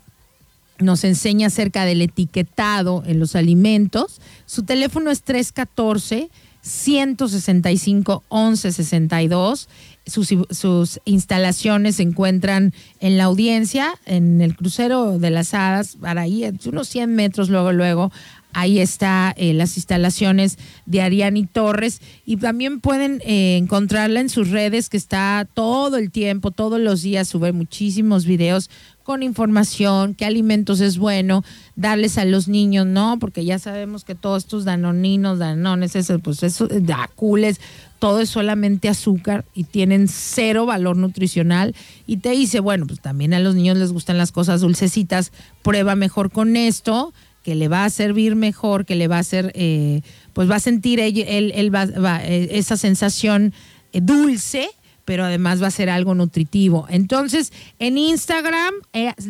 C: nos enseña acerca del etiquetado en los alimentos. Su teléfono es 314 165 1162 sus, sus instalaciones se encuentran en la audiencia, en el crucero de las hadas, para ahí, unos 100 metros luego, luego, Ahí está eh, las instalaciones de Ariani Torres y también pueden eh, encontrarla en sus redes que está todo el tiempo, todos los días sube muchísimos videos con información, qué alimentos es bueno darles a los niños, ¿no? Porque ya sabemos que todos estos danoninos, danones, eso, pues eso, dacules, todo es solamente azúcar y tienen cero valor nutricional. Y te dice, bueno, pues también a los niños les gustan las cosas dulcecitas, prueba mejor con esto que le va a servir mejor, que le va a hacer, eh, pues va a sentir él, él, va, eh, esa sensación eh, dulce, pero además va a ser algo nutritivo. Entonces, en Instagram,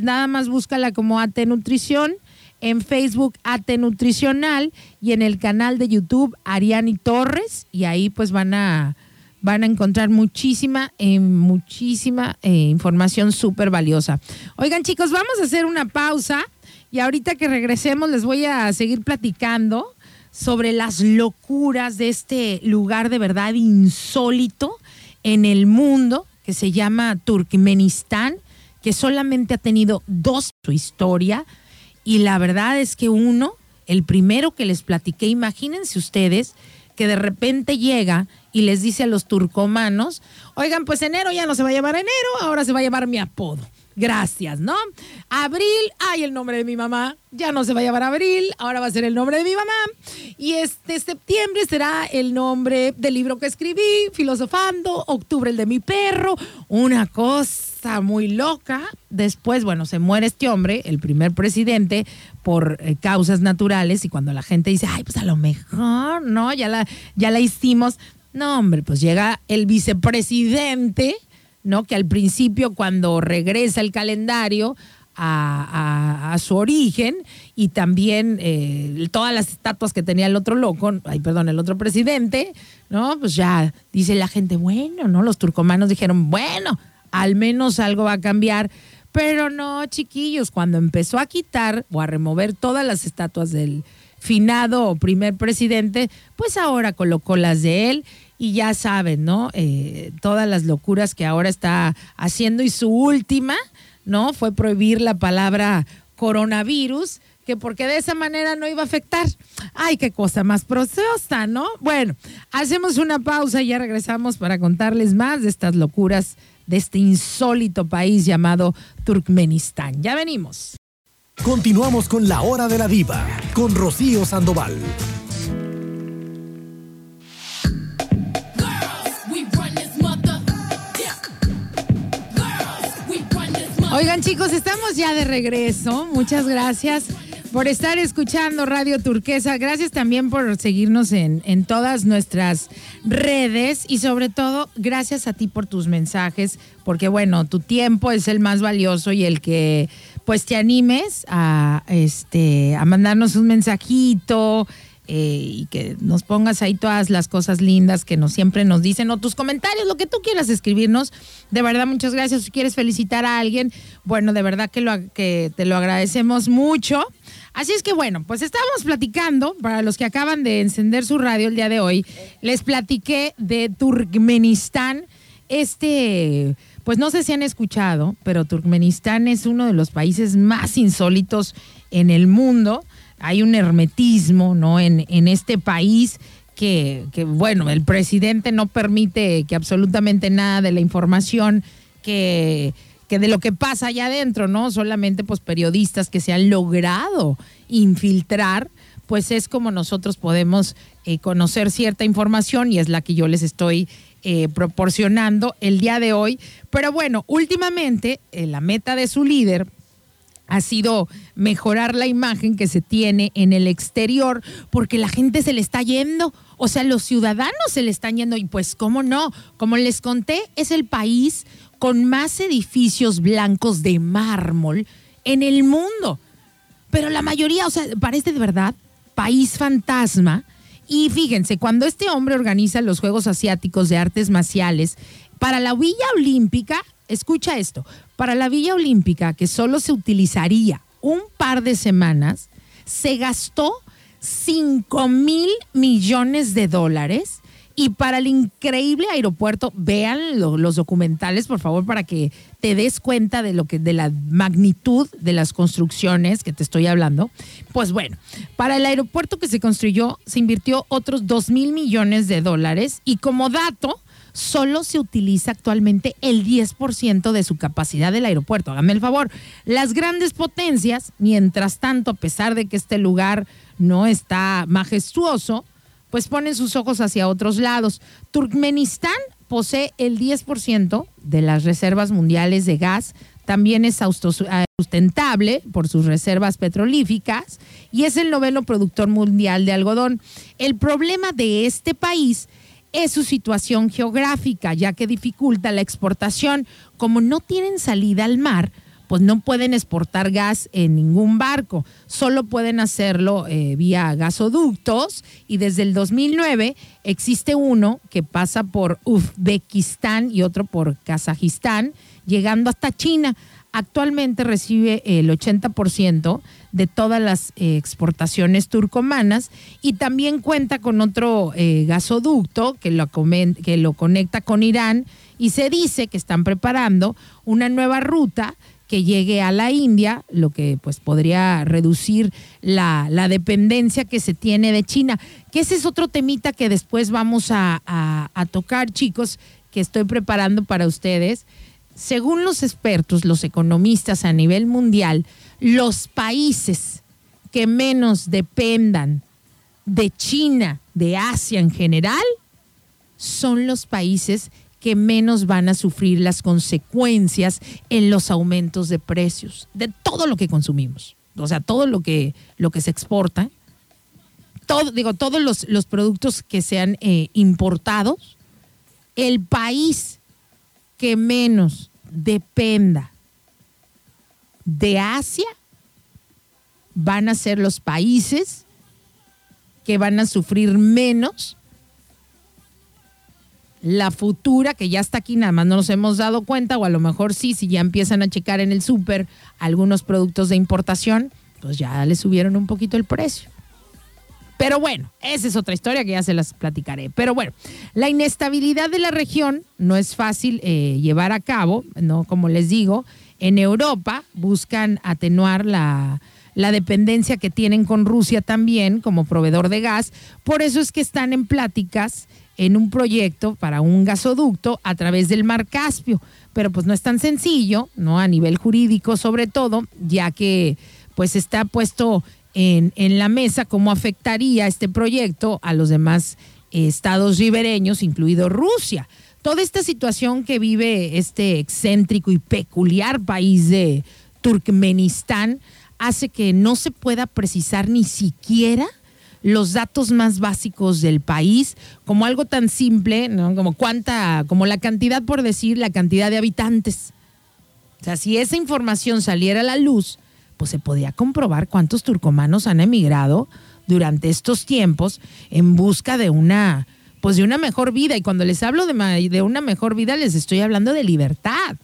C: nada más búscala como AT Nutrición, en Facebook AT Nutricional y en el canal de YouTube Ariani Torres, y ahí pues van a van a encontrar muchísima, muchísima información súper valiosa. Oigan chicos, vamos a hacer una pausa y ahorita que regresemos les voy a seguir platicando sobre las locuras de este lugar de verdad insólito en el mundo que se llama Turkmenistán, que solamente ha tenido dos su historia. Y la verdad es que uno, el primero que les platiqué, imagínense ustedes que de repente llega y les dice a los turcomanos, oigan, pues enero ya no se va a llamar enero, ahora se va a llamar mi apodo gracias, ¿no? Abril, ay, el nombre de mi mamá, ya no se va a llamar Abril, ahora va a ser el nombre de mi mamá. Y este septiembre será el nombre del libro que escribí, Filosofando, octubre el de mi perro, una cosa muy loca. Después, bueno, se muere este hombre, el primer presidente, por eh, causas naturales y cuando la gente dice, ay, pues a lo mejor, ¿no? Ya la, ya la hicimos. No, hombre, pues llega el vicepresidente ¿no? Que al principio, cuando regresa el calendario a, su origen y también eh, todas las estatuas que tenía el otro loco, ay, perdón, el otro presidente, ¿no? Pues ya dice la gente, bueno, ¿no? Los turcomanos dijeron, bueno, al menos algo va a cambiar. Pero no, chiquillos, cuando empezó a quitar o a remover todas las estatuas del finado primer presidente, pues ahora colocó las de él y ya saben, ¿no? Eh, todas las locuras que ahora está haciendo y su última, ¿no? Fue prohibir la palabra coronavirus, que porque de esa manera no iba a afectar. Ay, qué cosa más preciosa, ¿no? Bueno, hacemos una pausa y ya regresamos para contarles más de estas locuras de este insólito país llamado Turkmenistán. Ya venimos.
A: Continuamos con la hora de la diva, con Rocío Sandoval.
C: Oigan chicos, estamos ya de regreso. Muchas gracias por estar escuchando Radio Turquesa. Gracias también por seguirnos en, en, todas nuestras redes y sobre todo gracias a ti por tus mensajes, porque bueno, tu tiempo es el más valioso y el que pues te animes a, este, a mandarnos un mensajito, eh, y que nos pongas ahí todas las cosas lindas que nos siempre nos dicen o tus comentarios, lo que tú quieras escribirnos. De verdad, muchas gracias. Si quieres felicitar a alguien, bueno, de verdad que, lo, que te lo agradecemos mucho. Así es que bueno, pues estábamos platicando, para los que acaban de encender su radio el día de hoy, les platiqué de Turkmenistán, este, pues no sé si han escuchado, pero Turkmenistán es uno de los países más insólitos en el mundo hay un hermetismo, ¿no? En, en este país que, que, bueno, el presidente no permite que absolutamente nada de la información que, que de lo que pasa allá adentro, ¿no? Solamente pues periodistas que se han logrado infiltrar, pues es como nosotros podemos eh, conocer cierta información y es la que yo les estoy eh, proporcionando el día de hoy. Pero bueno, últimamente eh, la meta de su líder ha sido mejorar la imagen que se tiene en el exterior porque la gente se le está yendo, o sea, los ciudadanos se le están yendo y pues cómo no, como les conté, es el país con más edificios blancos de mármol en el mundo. Pero la mayoría, o sea, parece de verdad país fantasma. Y fíjense, cuando este hombre organiza los Juegos Asiáticos de Artes Marciales para la Villa Olímpica, escucha esto, para la Villa Olímpica, que solo se utilizaría un par de semanas, se gastó 5 mil millones de dólares Y para el increíble aeropuerto, vean los documentales, por favor, para que te des cuenta de lo que, de la magnitud de las construcciones que te estoy hablando. Pues bueno, para el aeropuerto que se construyó, se invirtió otros 2 mil millones de dólares. Y como dato, solo se utiliza actualmente el 10% de su capacidad del aeropuerto. Háganme el favor. Las grandes potencias, mientras tanto, a pesar de que este lugar no está majestuoso, pues ponen sus ojos hacia otros lados. Turkmenistán posee el 10% de las reservas mundiales de gas, también es sustentable por sus reservas petrolíficas y es el noveno productor mundial de algodón. El problema de este país es su situación geográfica, ya que dificulta la exportación. Como no tienen salida al mar, pues no pueden exportar gas en ningún barco, solo pueden hacerlo eh, vía gasoductos y desde el 2009 existe uno que pasa por Uzbekistán y otro por Kazajistán, llegando hasta China. Actualmente recibe el 80% de todas las eh, exportaciones turcomanas y también cuenta con otro eh, gasoducto que lo, que lo conecta con Irán y se dice que están preparando una nueva ruta que llegue a la India, lo que pues podría reducir la, dependencia que se tiene de China. Que ese es otro temita que después vamos a, a tocar, chicos, que estoy preparando para ustedes según los expertos, los economistas a nivel mundial, los países que menos dependan de China, de Asia en general, son los países que menos van a sufrir las consecuencias en los aumentos de precios de todo lo que consumimos. O sea, todo lo que, lo que se exporta, todo, digo, todos los, productos que sean eh, importados, el país que menos dependa de Asia van a ser los países que van a sufrir menos la futura, que ya está aquí, nada más no nos hemos dado cuenta, o a lo mejor sí, si ya empiezan a checar en el súper algunos productos de importación, pues ya le subieron un poquito el precio. Pero bueno, esa es otra historia que ya se las platicaré. Pero bueno, la inestabilidad de la región no es fácil eh, llevar a cabo, ¿no? Como les digo, en Europa buscan atenuar la, la dependencia que tienen con Rusia también como proveedor de gas. Por eso es que están en pláticas en un proyecto para un gasoducto a través del Mar Caspio. Pero pues no es tan sencillo, ¿no? A nivel jurídico sobre todo, ya que pues está puesto en, la mesa cómo afectaría este proyecto a los demás eh, estados ribereños, incluido Rusia. Toda esta situación que vive este excéntrico y peculiar país de Turkmenistán hace que no se pueda precisar ni siquiera los datos más básicos del país, como algo tan simple, como cuánta, como la cantidad, por decir, la cantidad de habitantes. O sea, si esa información saliera a la luz, pues se podía comprobar cuántos turcomanos han emigrado durante estos tiempos en busca de una, pues de una mejor vida. Y cuando les hablo de, de una mejor vida, les estoy hablando de libertad.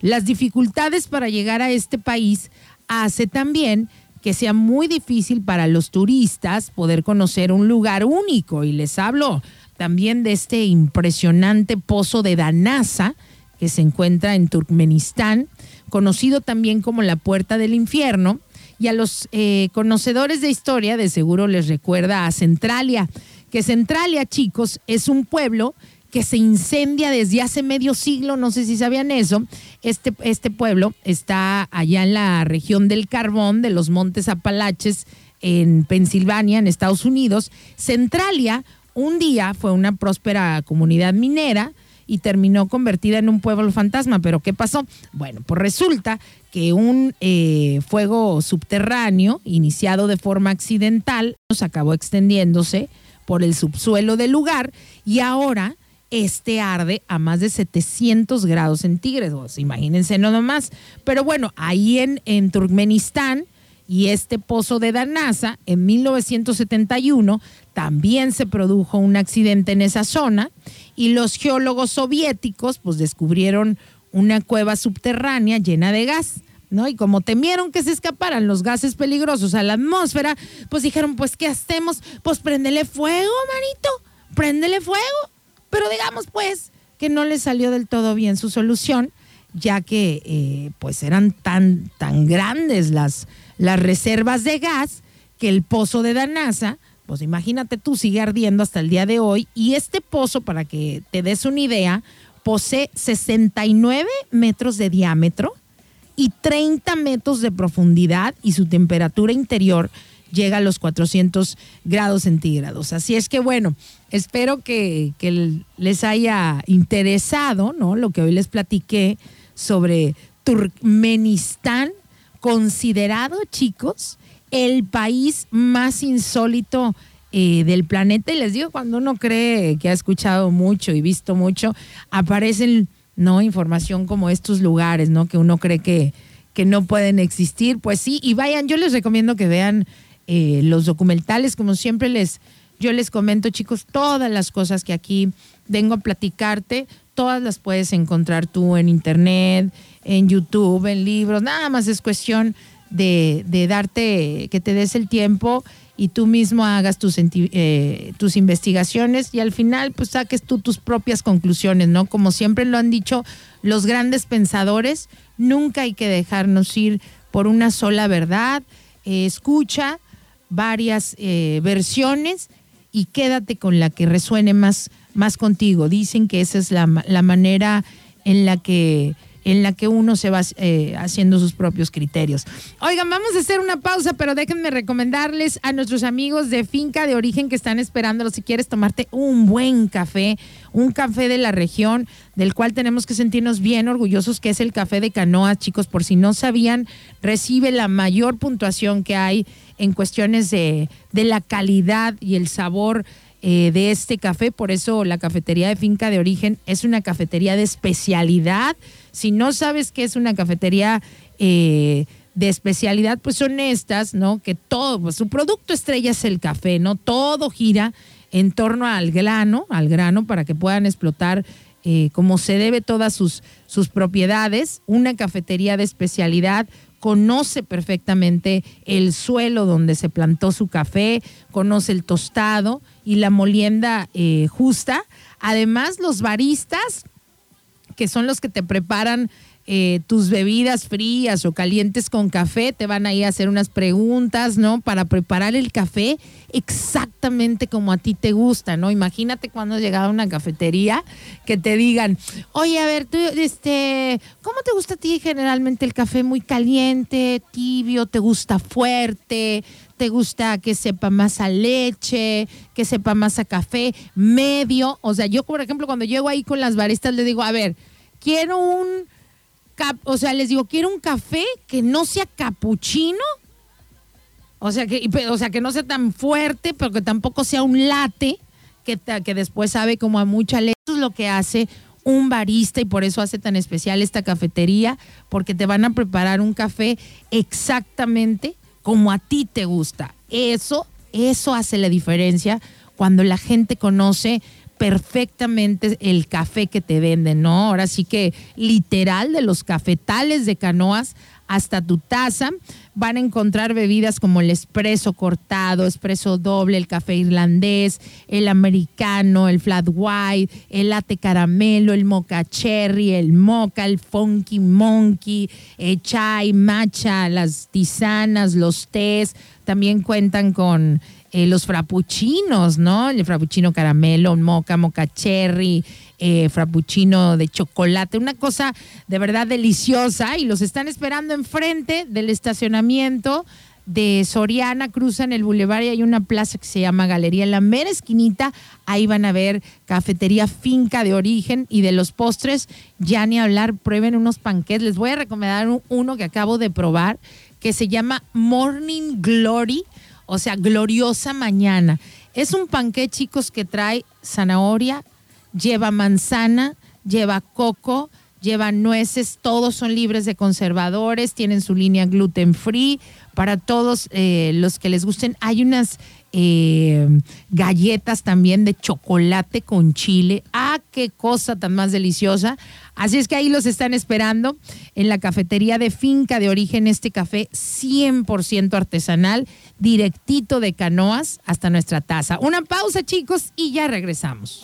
C: Las dificultades para llegar a este país hace también que sea muy difícil para los turistas poder conocer un lugar único. Y les hablo también de este impresionante pozo de Danasa que se encuentra en Turkmenistán, conocido también como la Puerta del Infierno, y a los eh, conocedores de historia de seguro les recuerda a Centralia, que Centralia, chicos, es un pueblo que se incendia desde hace medio siglo, no sé si sabían eso. Este, este pueblo está allá en la región del carbón, de los Montes Apalaches, en Pensilvania, en Estados Unidos. Centralia un día fue una próspera comunidad minera, y terminó convertida en un pueblo fantasma. ¿Pero qué pasó? Bueno, pues resulta que un eh, fuego subterráneo, iniciado de forma accidental, nos acabó extendiéndose por el subsuelo del lugar y ahora este arde a más de 700 grados centígrados. Imagínense no nomás. Pero bueno, ahí en, en Turkmenistán y este pozo de Danasa, en 1971 también se produjo un accidente en esa zona y los geólogos soviéticos pues descubrieron una cueva subterránea llena de gas. ¿No? Y como temieron que se escaparan los gases peligrosos a la atmósfera, pues dijeron, pues, ¿qué hacemos? Pues prendele fuego, manito préndele fuego. Pero digamos pues que no le salió del todo bien su solución, ya que eh, pues eran tan, tan grandes las, las reservas de gas que el pozo de Danasa, pues imagínate tú, sigue ardiendo hasta el día de hoy. Y este pozo, para que te des una idea, posee 69 metros de diámetro y 30 metros de profundidad y su temperatura interior llega a los 400 grados centígrados. Así es que bueno, espero que, que les haya interesado, ¿no? Lo que hoy les platiqué sobre Turkmenistán, considerado, chicos, el país más insólito eh, del planeta. Y les digo, cuando uno cree que ha escuchado mucho y visto mucho, aparecen no información como estos lugares, ¿no? Que uno cree que, que no pueden existir. Pues sí, y vayan, yo les recomiendo que vean eh, los documentales, como siempre les, yo les comento, chicos, todas las cosas que aquí vengo a platicarte, todas las puedes encontrar tú en internet, en YouTube, en libros, nada más es cuestión de, de darte, que te des el tiempo y tú mismo hagas tus, eh, tus investigaciones y al final pues saques tú tus propias conclusiones, ¿no? Como siempre lo han dicho los grandes pensadores, nunca hay que dejarnos ir por una sola verdad, eh, escucha varias eh, versiones y quédate con la que resuene más, más contigo. Dicen que esa es la, la manera en la que en la que uno se va eh, haciendo sus propios criterios. Oigan, vamos a hacer una pausa, pero déjenme recomendarles a nuestros amigos de Finca de Origen que están esperándolo. Si quieres tomarte un buen café, un café de la región, del cual tenemos que sentirnos bien orgullosos, que es el café de canoa, chicos. Por si no sabían, recibe la mayor puntuación que hay en cuestiones de, de la calidad y el sabor eh, de este café. Por eso la cafetería de finca de origen es una cafetería de especialidad. Si no sabes qué es una cafetería eh, de especialidad, pues son estas, ¿no? Que todo, pues su producto estrella es el café, ¿no? Todo gira en torno al grano, al grano, para que puedan explotar eh, como se debe todas sus, sus propiedades. Una cafetería de especialidad conoce perfectamente el suelo donde se plantó su café, conoce el tostado y la molienda eh, justa. Además, los baristas, que son los que te preparan eh, tus bebidas frías o calientes con café, te van a ir a hacer unas preguntas, ¿no? Para preparar el café exactamente como a ti te gusta, ¿no? Imagínate cuando has llegado a una cafetería que te digan, oye, a ver, tú, este, ¿cómo te gusta a ti generalmente el café? ¿Muy caliente, tibio, te gusta fuerte? ¿Te gusta que sepa más a leche, que sepa más a café, medio? O sea, yo, por ejemplo, cuando llego ahí con las baristas, le digo, a ver, quiero un o sea, les digo, quiero un café que no sea capuchino, o sea, que, o sea, que no sea tan fuerte, pero que tampoco sea un latte, que, que después sabe como a mucha leche. Eso es lo que hace un barista y por eso hace tan especial esta cafetería, porque te van a preparar un café exactamente como a ti te gusta. Eso, eso hace la diferencia cuando la gente conoce perfectamente el café que te venden, ¿no? Ahora sí que literal de los cafetales de canoas hasta tu taza. Van a encontrar bebidas como el espresso cortado, espresso doble, el café irlandés, el americano, el flat white, el latte caramelo, el mocha cherry, el mocha, el funky monkey, el chai, matcha, las tisanas, los tés. También cuentan con eh, los frappuccinos, ¿no? El frappuccino caramelo, moca, moca cherry, eh, frappuccino de chocolate, una cosa de verdad deliciosa y los están esperando enfrente del estacionamiento de Soriana, cruzan el bulevar y hay una plaza que se llama Galería La Mera Esquinita. Ahí van a ver cafetería finca de origen y de los postres. Ya ni hablar, prueben unos panqueques. Les voy a recomendar uno que acabo de probar que se llama Morning Glory o sea, gloriosa mañana. Es un panqué, chicos, que trae zanahoria, lleva manzana, lleva coco, llevan nueces, todos son libres de conservadores, tienen su línea gluten free. Para todos eh, los que les gusten, hay unas eh, galletas también de chocolate con chile. Ah, qué cosa tan más deliciosa. Así es que ahí los están esperando en la cafetería de finca de origen, este café 100% artesanal, directito de canoas hasta nuestra taza. Una pausa chicos y ya regresamos.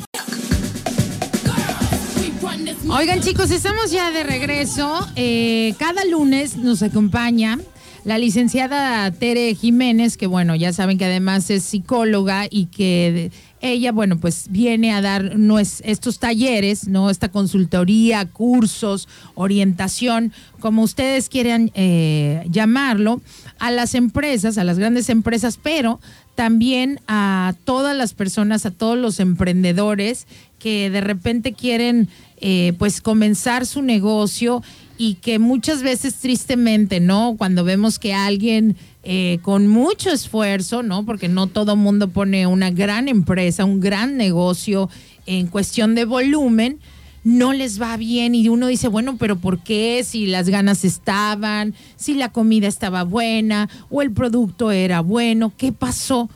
C: Oigan chicos, estamos ya de regreso. Eh, cada lunes nos acompaña la licenciada Tere Jiménez, que bueno, ya saben que además es psicóloga y que ella, bueno, pues viene a dar estos talleres, ¿no? Esta consultoría, cursos, orientación, como ustedes quieran eh, llamarlo, a las empresas, a las grandes empresas, pero también a todas las personas, a todos los emprendedores que de repente quieren eh, pues comenzar su negocio y que muchas veces tristemente, ¿no? Cuando vemos que alguien eh, con mucho esfuerzo, ¿no? Porque no todo mundo pone una gran empresa, un gran negocio en cuestión de volumen, no les va bien y uno dice, bueno, pero ¿por qué? Si las ganas estaban, si la comida estaba buena o el producto era bueno, ¿qué pasó?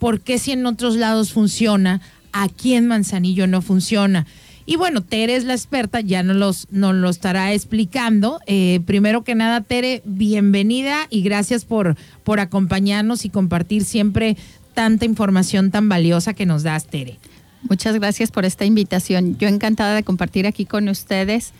C: ¿Por qué si en otros lados funciona, aquí en Manzanillo no funciona? Y bueno, Tere es la experta, ya nos, los, nos lo estará explicando. Eh, primero que nada, Tere, bienvenida y gracias por, por acompañarnos y compartir siempre tanta información tan valiosa que nos das, Tere.
E: Muchas gracias por esta invitación. Yo encantada de compartir aquí con ustedes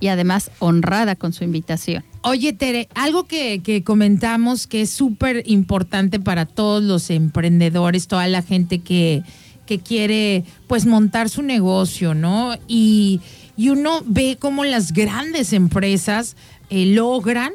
E: y además honrada con su invitación.
C: Oye, Tere, algo que, que comentamos que es súper importante para todos los emprendedores, toda la gente que, que quiere pues montar su negocio, ¿no? Y, uno ve cómo las grandes empresas eh, logran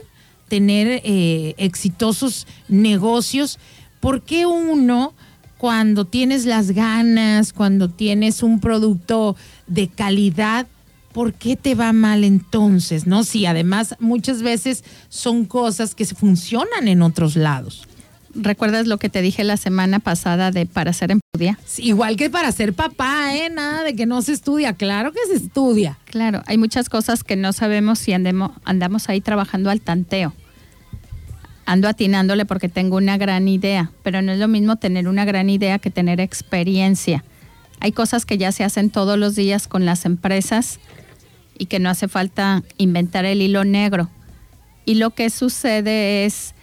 C: tener eh, exitosos negocios. ¿Por qué uno, cuando tienes las ganas, cuando tienes un producto de calidad, ¿por qué te va mal entonces? ¿No? Si además muchas veces son cosas que funcionan en otros lados.
E: ¿Recuerdas lo que te dije la semana pasada de para ser estudia?
C: igual que para ser papá, ¿eh? Nada de que no se estudia. Claro que se estudia.
E: Claro, hay muchas cosas que no sabemos si andemos, andamos ahí trabajando al tanteo. Ando atinándole porque tengo una gran idea, pero no es lo mismo tener una gran idea que tener experiencia. Hay cosas que ya se hacen todos los días con las empresas y que no hace falta inventar el hilo negro. Y lo que sucede es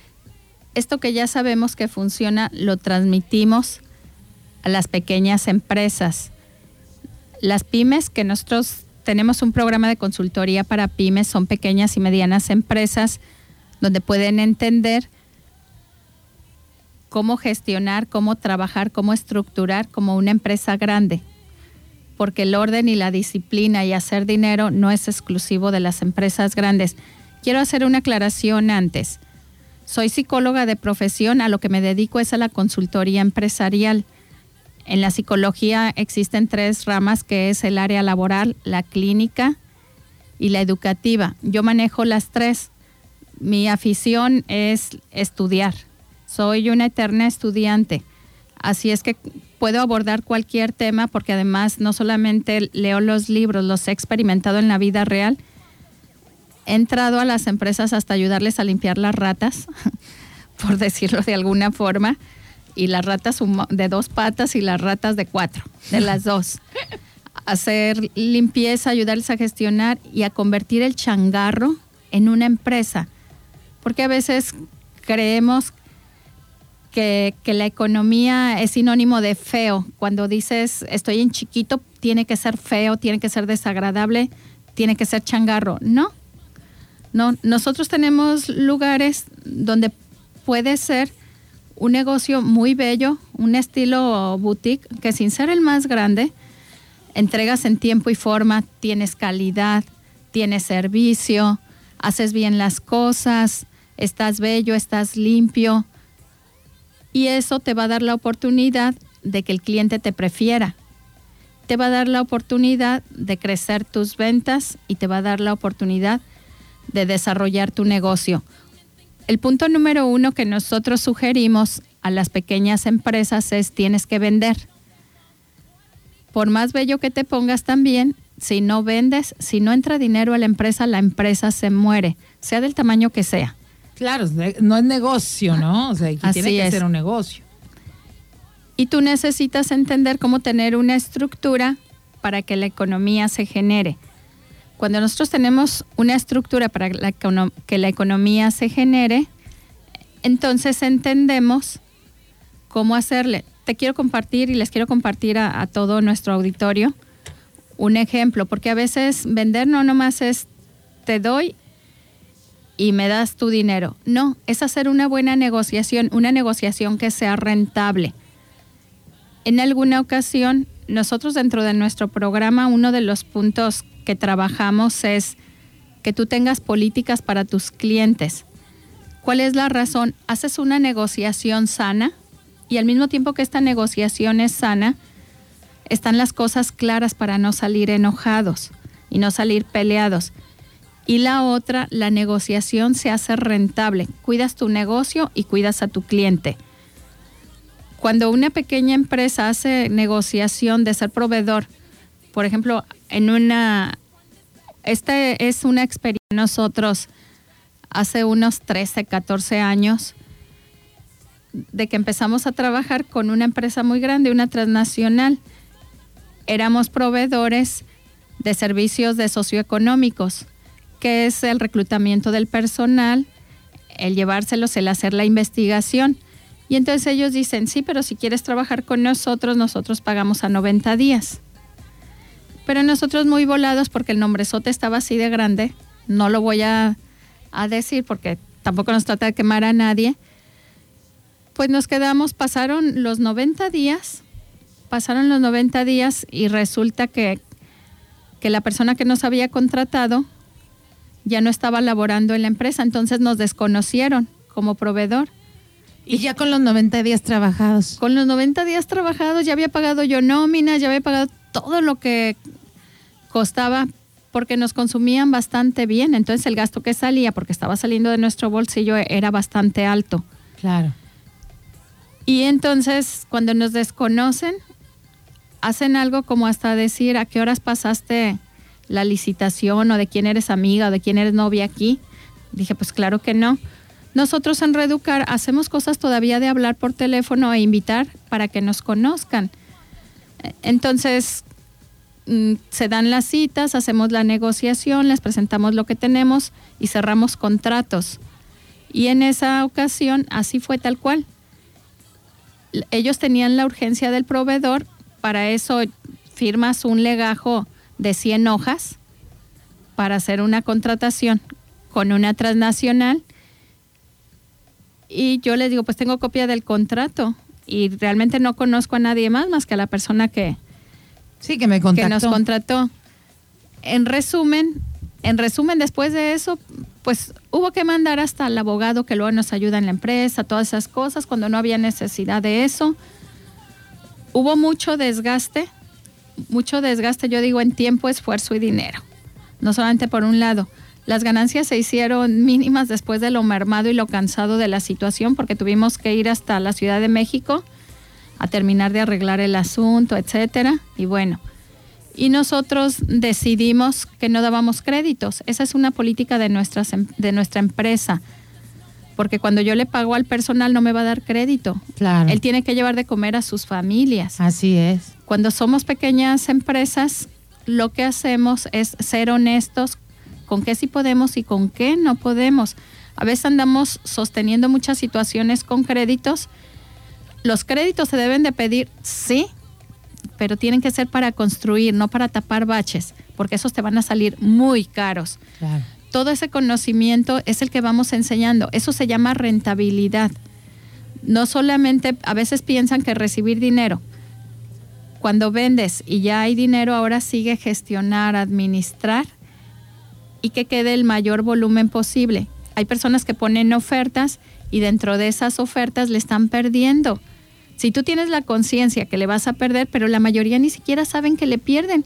E: esto que ya sabemos que funciona lo transmitimos a las pequeñas empresas. Las pymes, que nosotros tenemos un programa de consultoría para pymes, son pequeñas y medianas empresas donde pueden entender cómo gestionar, cómo trabajar, cómo estructurar como una empresa grande. Porque el orden y la disciplina y hacer dinero no es exclusivo de las empresas grandes. Quiero hacer una aclaración antes. Soy psicóloga de profesión, a lo que me dedico es a la consultoría empresarial. En la psicología existen tres ramas, que es el área laboral, la clínica y la educativa. Yo manejo las tres. Mi afición es estudiar. Soy una eterna estudiante. Así es que puedo abordar cualquier tema porque además no solamente leo los libros, los he experimentado en la vida real, he entrado a las empresas hasta ayudarles a limpiar las ratas, por decirlo de alguna forma, y las ratas de dos patas y las ratas de cuatro, de las dos. Hacer limpieza, ayudarles a gestionar y a convertir el changarro en una empresa. Porque a veces creemos que, que, la economía es sinónimo de feo. Cuando dices estoy en chiquito, tiene que ser feo, tiene que ser desagradable, tiene que ser changarro. No, no, nosotros tenemos lugares donde puede ser un negocio muy bello, un estilo boutique, que sin ser el más grande, entregas en tiempo y forma, tienes calidad, tienes servicio, haces bien las cosas, estás bello, estás limpio. Y eso te va a dar la oportunidad de que el cliente te prefiera. Te va a dar la oportunidad de crecer tus ventas y te va a dar la oportunidad de desarrollar tu negocio. El punto número uno que nosotros sugerimos a las pequeñas empresas es tienes que vender. Por más bello que te pongas también, si no vendes, si no entra dinero a la empresa, la empresa se muere, sea del tamaño que sea.
C: Claro, no es negocio, ¿no? O sea, aquí tiene que ser un negocio.
E: Y tú necesitas entender cómo tener una estructura para que la economía se genere. Cuando nosotros tenemos una estructura para que la economía se genere, entonces entendemos cómo hacerle. Te quiero compartir y les quiero compartir a, a todo nuestro auditorio un ejemplo, porque a veces vender no nomás es te doy y me das tu dinero. No, es hacer una buena negociación, una negociación que sea rentable. En alguna ocasión, nosotros dentro de nuestro programa, uno de los puntos que trabajamos es que tú tengas políticas para tus clientes. ¿Cuál es la razón? Haces una negociación sana y al mismo tiempo que esta negociación es sana, están las cosas claras para no salir enojados y no salir peleados. Y la otra, la negociación se hace rentable. Cuidas tu negocio y cuidas a tu cliente. Cuando una pequeña empresa hace negociación de ser proveedor, por ejemplo, en una, esta es una experiencia nosotros hace unos 13, 14 años, de que empezamos a trabajar con una empresa muy grande, una transnacional. Éramos proveedores de servicios de socioeconómicos que es el reclutamiento del personal, el llevárselos, el hacer la investigación. Y entonces ellos dicen, sí, pero si quieres trabajar con nosotros, nosotros pagamos a 90 días. Pero nosotros muy volados, porque el nombrezote estaba así de grande, no lo voy a, a decir porque tampoco nos trata de quemar a nadie, pues nos quedamos, pasaron los 90 días, pasaron los 90 días y resulta que, que la persona que nos había contratado ya no estaba laborando en la empresa, entonces nos desconocieron como proveedor.
C: Y ya con los 90 días trabajados.
E: Con los 90 días trabajados ya había pagado yo nóminas, ya había pagado todo lo que costaba porque nos consumían bastante bien. Entonces el gasto que salía, porque estaba saliendo de nuestro bolsillo, era bastante alto.
C: Claro.
E: Y entonces cuando nos desconocen, hacen algo como hasta decir a qué horas pasaste la licitación o de quién eres amiga o de quién eres novia aquí. Dije, pues claro que no. Nosotros en Reeducar hacemos cosas todavía de hablar por teléfono e invitar para que nos conozcan. Entonces, mm, se dan las citas, hacemos la negociación, les presentamos lo que tenemos y cerramos contratos. Y en esa ocasión así fue tal cual. Ellos tenían la urgencia del proveedor, para eso firmas un legajo de 100 hojas para hacer una contratación con una transnacional. Y yo les digo, pues tengo copia del contrato y realmente no conozco a nadie más más que a la persona que,
C: sí, que, me
E: que nos contrató. En resumen, en resumen, después de eso, pues hubo que mandar hasta al abogado que luego nos ayuda en la empresa, todas esas cosas, cuando no había necesidad de eso. Hubo mucho desgaste mucho desgaste, yo digo, en tiempo, esfuerzo y dinero. No solamente por un lado. Las ganancias se hicieron mínimas después de lo mermado y lo cansado de la situación, porque tuvimos que ir hasta la Ciudad de México a terminar de arreglar el asunto, etcétera. Y bueno, y nosotros decidimos que no dábamos créditos. Esa es una política de, nuestras, em, de nuestra empresa. Porque cuando yo le pago al personal no me va a dar crédito.
C: Claro.
E: Él tiene que llevar de comer a sus familias.
C: Así es.
E: Cuando somos pequeñas empresas, lo que hacemos es ser honestos con qué sí podemos y con qué no podemos. A veces andamos sosteniendo muchas situaciones con créditos. Los créditos se deben de pedir, sí, pero tienen que ser para construir, no para tapar baches, porque esos te van a salir muy caros. Todo ese conocimiento es el que vamos enseñando. Eso se llama rentabilidad. No solamente, a veces piensan que recibir dinero, cuando vendes y ya hay dinero, ahora sigue gestionar, administrar y que quede el mayor volumen posible. Hay personas que ponen ofertas y dentro de esas ofertas le están perdiendo. Si tú tienes la conciencia que le vas a perder, pero la mayoría ni siquiera saben que le pierden,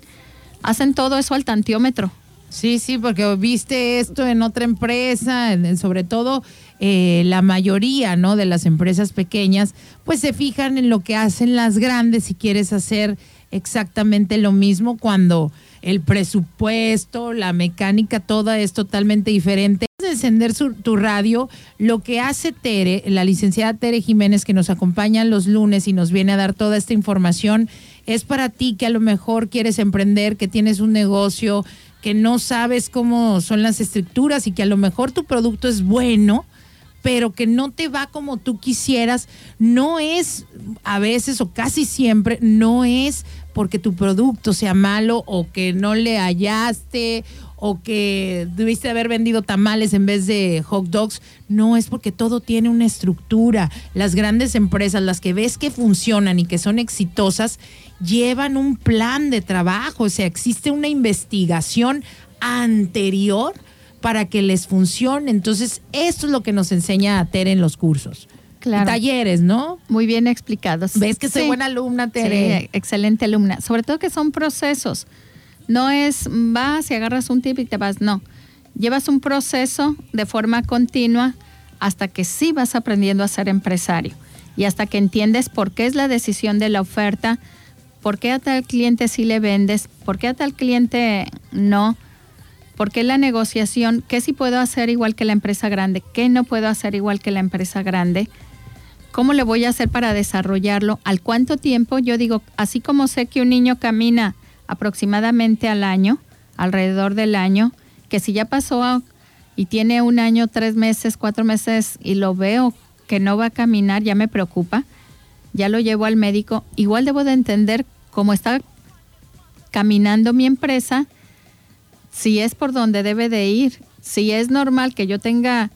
E: hacen todo eso al tantiómetro.
C: Sí, sí, porque viste esto en otra empresa, sobre todo eh, la mayoría, ¿no? De las empresas pequeñas, pues se fijan en lo que hacen las grandes si quieres hacer exactamente lo mismo cuando el presupuesto, la mecánica, toda es totalmente diferente. Encender tu radio, lo que hace Tere, la licenciada Tere Jiménez, que nos acompaña los lunes y nos viene a dar toda esta información, es para ti que a lo mejor quieres emprender, que tienes un negocio, que no sabes cómo son las estructuras y que a lo mejor tu producto es bueno, pero que no te va como tú quisieras, no es a veces o casi siempre, no es porque tu producto sea malo o que no le hallaste o que debiste haber vendido tamales en vez de hot dogs, no es porque todo tiene una estructura. Las grandes empresas, las que ves que funcionan y que son exitosas, llevan un plan de trabajo, o sea, existe una investigación anterior para que les funcione. Entonces, esto es lo que nos enseña a en los cursos.
E: Claro.
C: Y talleres, ¿no?
E: Muy bien explicados.
C: ¿Ves que soy
E: Sí.
C: buena alumna, Tere?
E: Sí, excelente alumna. Sobre todo que son procesos. No es vas y agarras un tip y te vas, no. Llevas un proceso de forma continua hasta que sí vas aprendiendo a ser empresario y hasta que entiendes por qué es la decisión de la oferta, por qué a tal cliente sí le vendes, por qué a tal cliente no, por qué la negociación, qué sí puedo hacer igual que la empresa grande, qué no puedo hacer igual que la empresa grande. ¿Cómo le voy a hacer para desarrollarlo? ¿Al cuánto tiempo? Yo digo, así como sé que un niño camina aproximadamente al año, alrededor del año, que si ya pasó y tiene un año, tres meses, cuatro meses y lo veo que no va a caminar, ya me preocupa, ya lo llevo al médico, igual debo de entender cómo está caminando mi empresa, si es por donde debe de ir, si es normal que yo tenga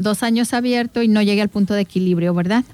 E: dos años abierto y no llegue al punto de equilibrio, ¿verdad?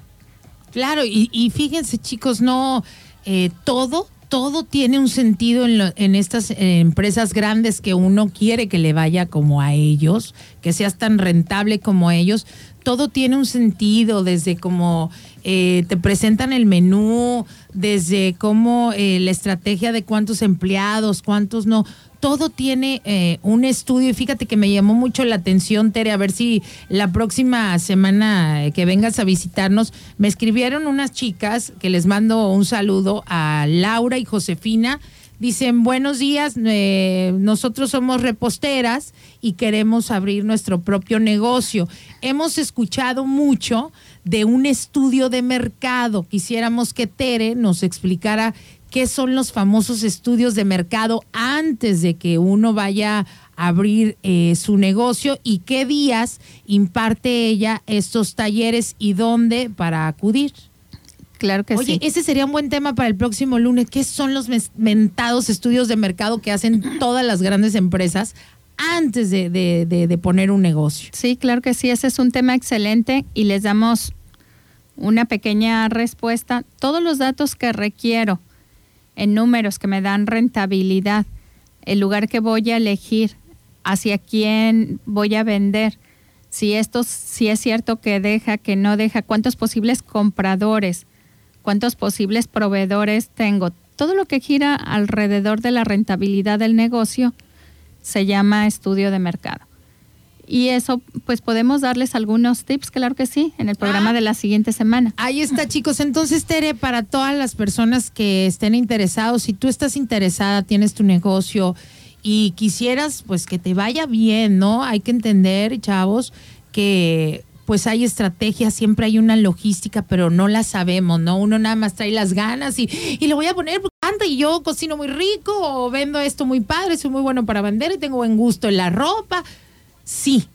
C: Claro, y, y fíjense chicos, no, eh, todo, todo tiene un sentido en, lo- en estas eh, empresas grandes que uno quiere que le vaya como a ellos, que seas tan rentable como ellos. Todo tiene un sentido, desde cómo eh, te presentan el menú, desde cómo eh, la estrategia de cuántos empleados, cuántos no. Todo tiene eh, un estudio y fíjate que me llamó mucho la atención, Tere, a ver si la próxima semana que vengas a visitarnos, me escribieron unas chicas que les mando un saludo a Laura y Josefina. Dicen, buenos días, eh, nosotros somos reposteras y queremos abrir nuestro propio negocio. Hemos escuchado mucho de un estudio de mercado. Quisiéramos que Tere nos explicara qué son los famosos estudios de mercado antes de que uno vaya a abrir eh, su negocio y qué días imparte ella estos talleres y dónde para acudir.
E: Claro que
C: Oye,
E: sí.
C: ese sería un buen tema para el próximo lunes. ¿Qué son los mentados estudios de mercado que hacen todas las grandes empresas antes de, de- de- de poner un negocio?
E: Sí, claro que sí, ese es un tema excelente y les damos una pequeña respuesta. Todos los datos que requiero en números que me dan rentabilidad, el lugar que voy a elegir, hacia quién voy a vender, si esto si es cierto que deja, que no deja, cuántos posibles compradores, cuántos posibles proveedores tengo. Todo lo que gira alrededor de la rentabilidad del negocio se llama estudio de mercado. Y eso, pues podemos darles algunos tips, claro que sí, en el programa
C: Ah.
E: de la siguiente semana.
C: Ahí está, chicos. Entonces, Tere, para todas las personas que estén interesados, si tú estás interesada, tienes tu negocio y quisieras, pues, que te vaya bien, ¿no? Hay que entender, chavos, que pues hay estrategias, siempre hay una logística, pero no la sabemos, ¿no? Uno nada más trae las ganas y, y le voy a poner, porque anda y yo cocino muy rico o vendo esto muy padre, soy muy bueno para vender y tengo buen gusto en la ropa. Sí,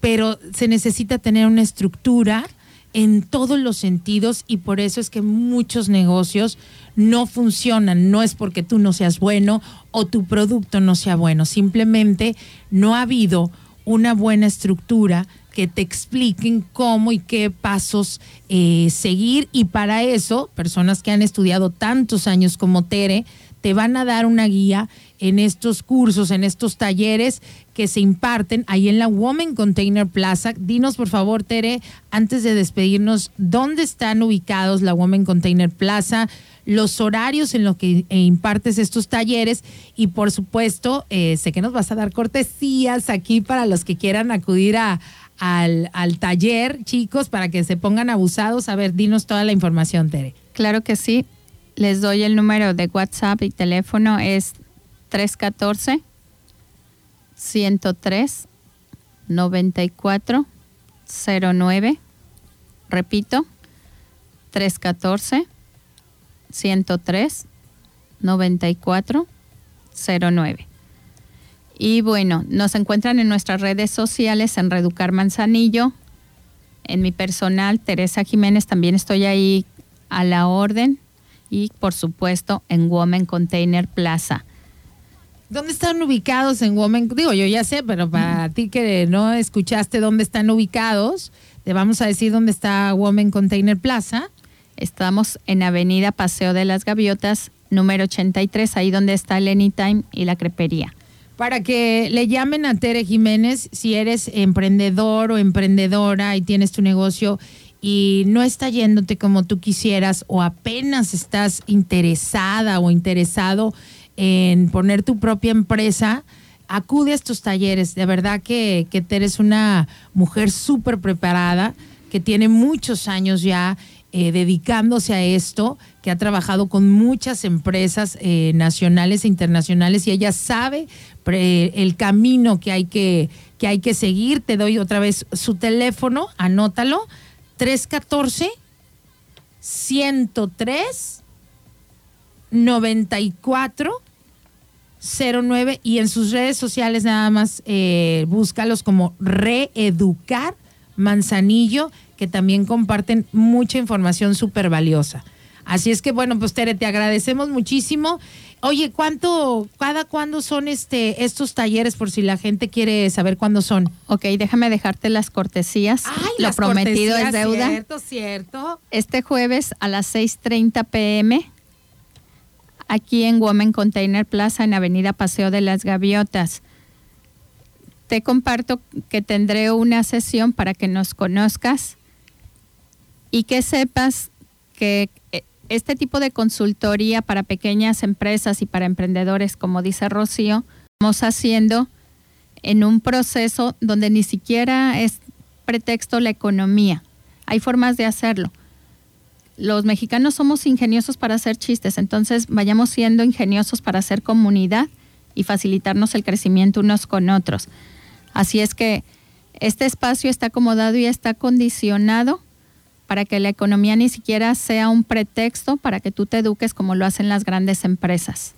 C: pero se necesita tener una estructura en todos los sentidos y por eso es que muchos negocios no funcionan. No es porque tú no seas bueno o tu producto no sea bueno, simplemente no ha habido una buena estructura que te expliquen cómo y qué pasos eh, seguir y para eso personas que han estudiado tantos años como Tere te van a dar una guía en estos cursos, en estos talleres que se imparten ahí en la Women Container Plaza. Dinos, por favor, Tere, antes de despedirnos, ¿dónde están ubicados la Women Container Plaza? los horarios en los que eh, impartes estos talleres y por supuesto, eh, sé que nos vas a dar cortesías aquí para los que quieran acudir a, al, al taller, chicos, para que se pongan abusados. A ver, dinos toda la información, Tere.
E: Claro que sí. Les doy el número de WhatsApp y teléfono es 314 103 94 09. Repito, 314 103 94 09. Y bueno, nos encuentran en nuestras redes sociales en Reducar Manzanillo. En mi personal, Teresa Jiménez, también estoy ahí a la orden. Y por supuesto en Women Container Plaza.
C: ¿Dónde están ubicados en Women? Digo, yo ya sé, pero para ti que no escuchaste dónde están ubicados, te vamos a decir dónde está Women Container Plaza.
E: Estamos en Avenida Paseo de las Gaviotas, número 83, ahí donde está el Anytime y la crepería.
C: Para que le llamen a Tere Jiménez si eres emprendedor o emprendedora y tienes tu negocio y no está yéndote como tú quisieras o apenas estás interesada o interesado en poner tu propia empresa, acude a estos talleres. De verdad que, que Tere es una mujer súper preparada, que tiene muchos años ya eh, dedicándose a esto, que ha trabajado con muchas empresas eh, nacionales e internacionales y ella sabe el camino que hay que, que hay que seguir. Te doy otra vez su teléfono, anótalo, 314 103 94 09 y en sus redes sociales nada más eh, búscalos como Reeducar Manzanillo, que también comparten mucha información súper valiosa. Así es que bueno, pues Tere, te agradecemos muchísimo. Oye, ¿cuánto, cada cuándo son este, estos talleres por si la gente quiere saber cuándo son?
E: Ok, déjame dejarte las cortesías.
C: Ay,
E: Lo
C: las
E: prometido es deuda.
C: Cierto, cierto.
E: Este jueves a las 6.30 pm, aquí en Women Container Plaza, en Avenida Paseo de las Gaviotas. Te comparto que tendré una sesión para que nos conozcas y que sepas que eh, este tipo de consultoría para pequeñas empresas y para emprendedores, como dice Rocío, estamos haciendo en un proceso donde ni siquiera es pretexto la economía. Hay formas de hacerlo. Los mexicanos somos ingeniosos para hacer chistes, entonces vayamos siendo ingeniosos para hacer comunidad y facilitarnos el crecimiento unos con otros. Así es que este espacio está acomodado y está condicionado para que la economía ni siquiera sea un pretexto para que tú te eduques como lo hacen las grandes empresas.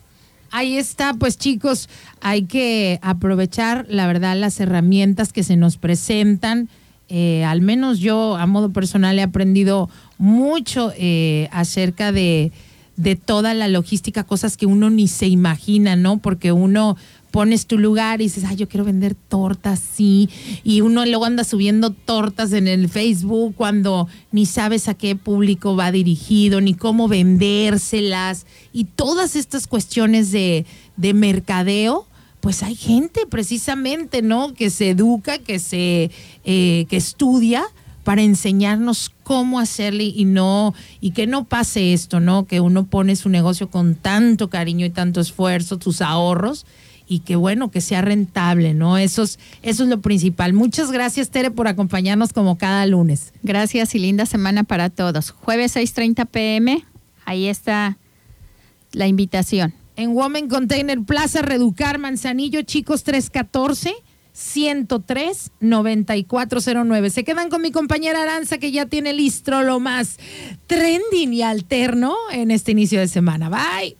C: Ahí está, pues chicos, hay que aprovechar, la verdad, las herramientas que se nos presentan. Eh, al menos yo, a modo personal, he aprendido mucho eh, acerca de, de toda la logística, cosas que uno ni se imagina, ¿no? Porque uno pones tu lugar y dices, ay, yo quiero vender tortas, sí. Y uno luego anda subiendo tortas en el Facebook cuando ni sabes a qué público va dirigido, ni cómo vendérselas. Y todas estas cuestiones de, de mercadeo, pues hay gente precisamente, ¿no? Que se educa, que se, eh, que estudia para enseñarnos cómo hacerle y no y que no pase esto, ¿no? Que uno pone su negocio con tanto cariño y tanto esfuerzo, tus ahorros y que bueno, que sea rentable, ¿no? Eso es, eso es lo principal. Muchas gracias, Tere, por acompañarnos como cada lunes.
E: Gracias y linda semana para todos. Jueves 6:30 pm, ahí está la invitación.
C: En Women Container Plaza, Reducar, Manzanillo, chicos 314. 103 9409. Se quedan con mi compañera Aranza que ya tiene listo lo más trending y alterno en este inicio de semana. Bye.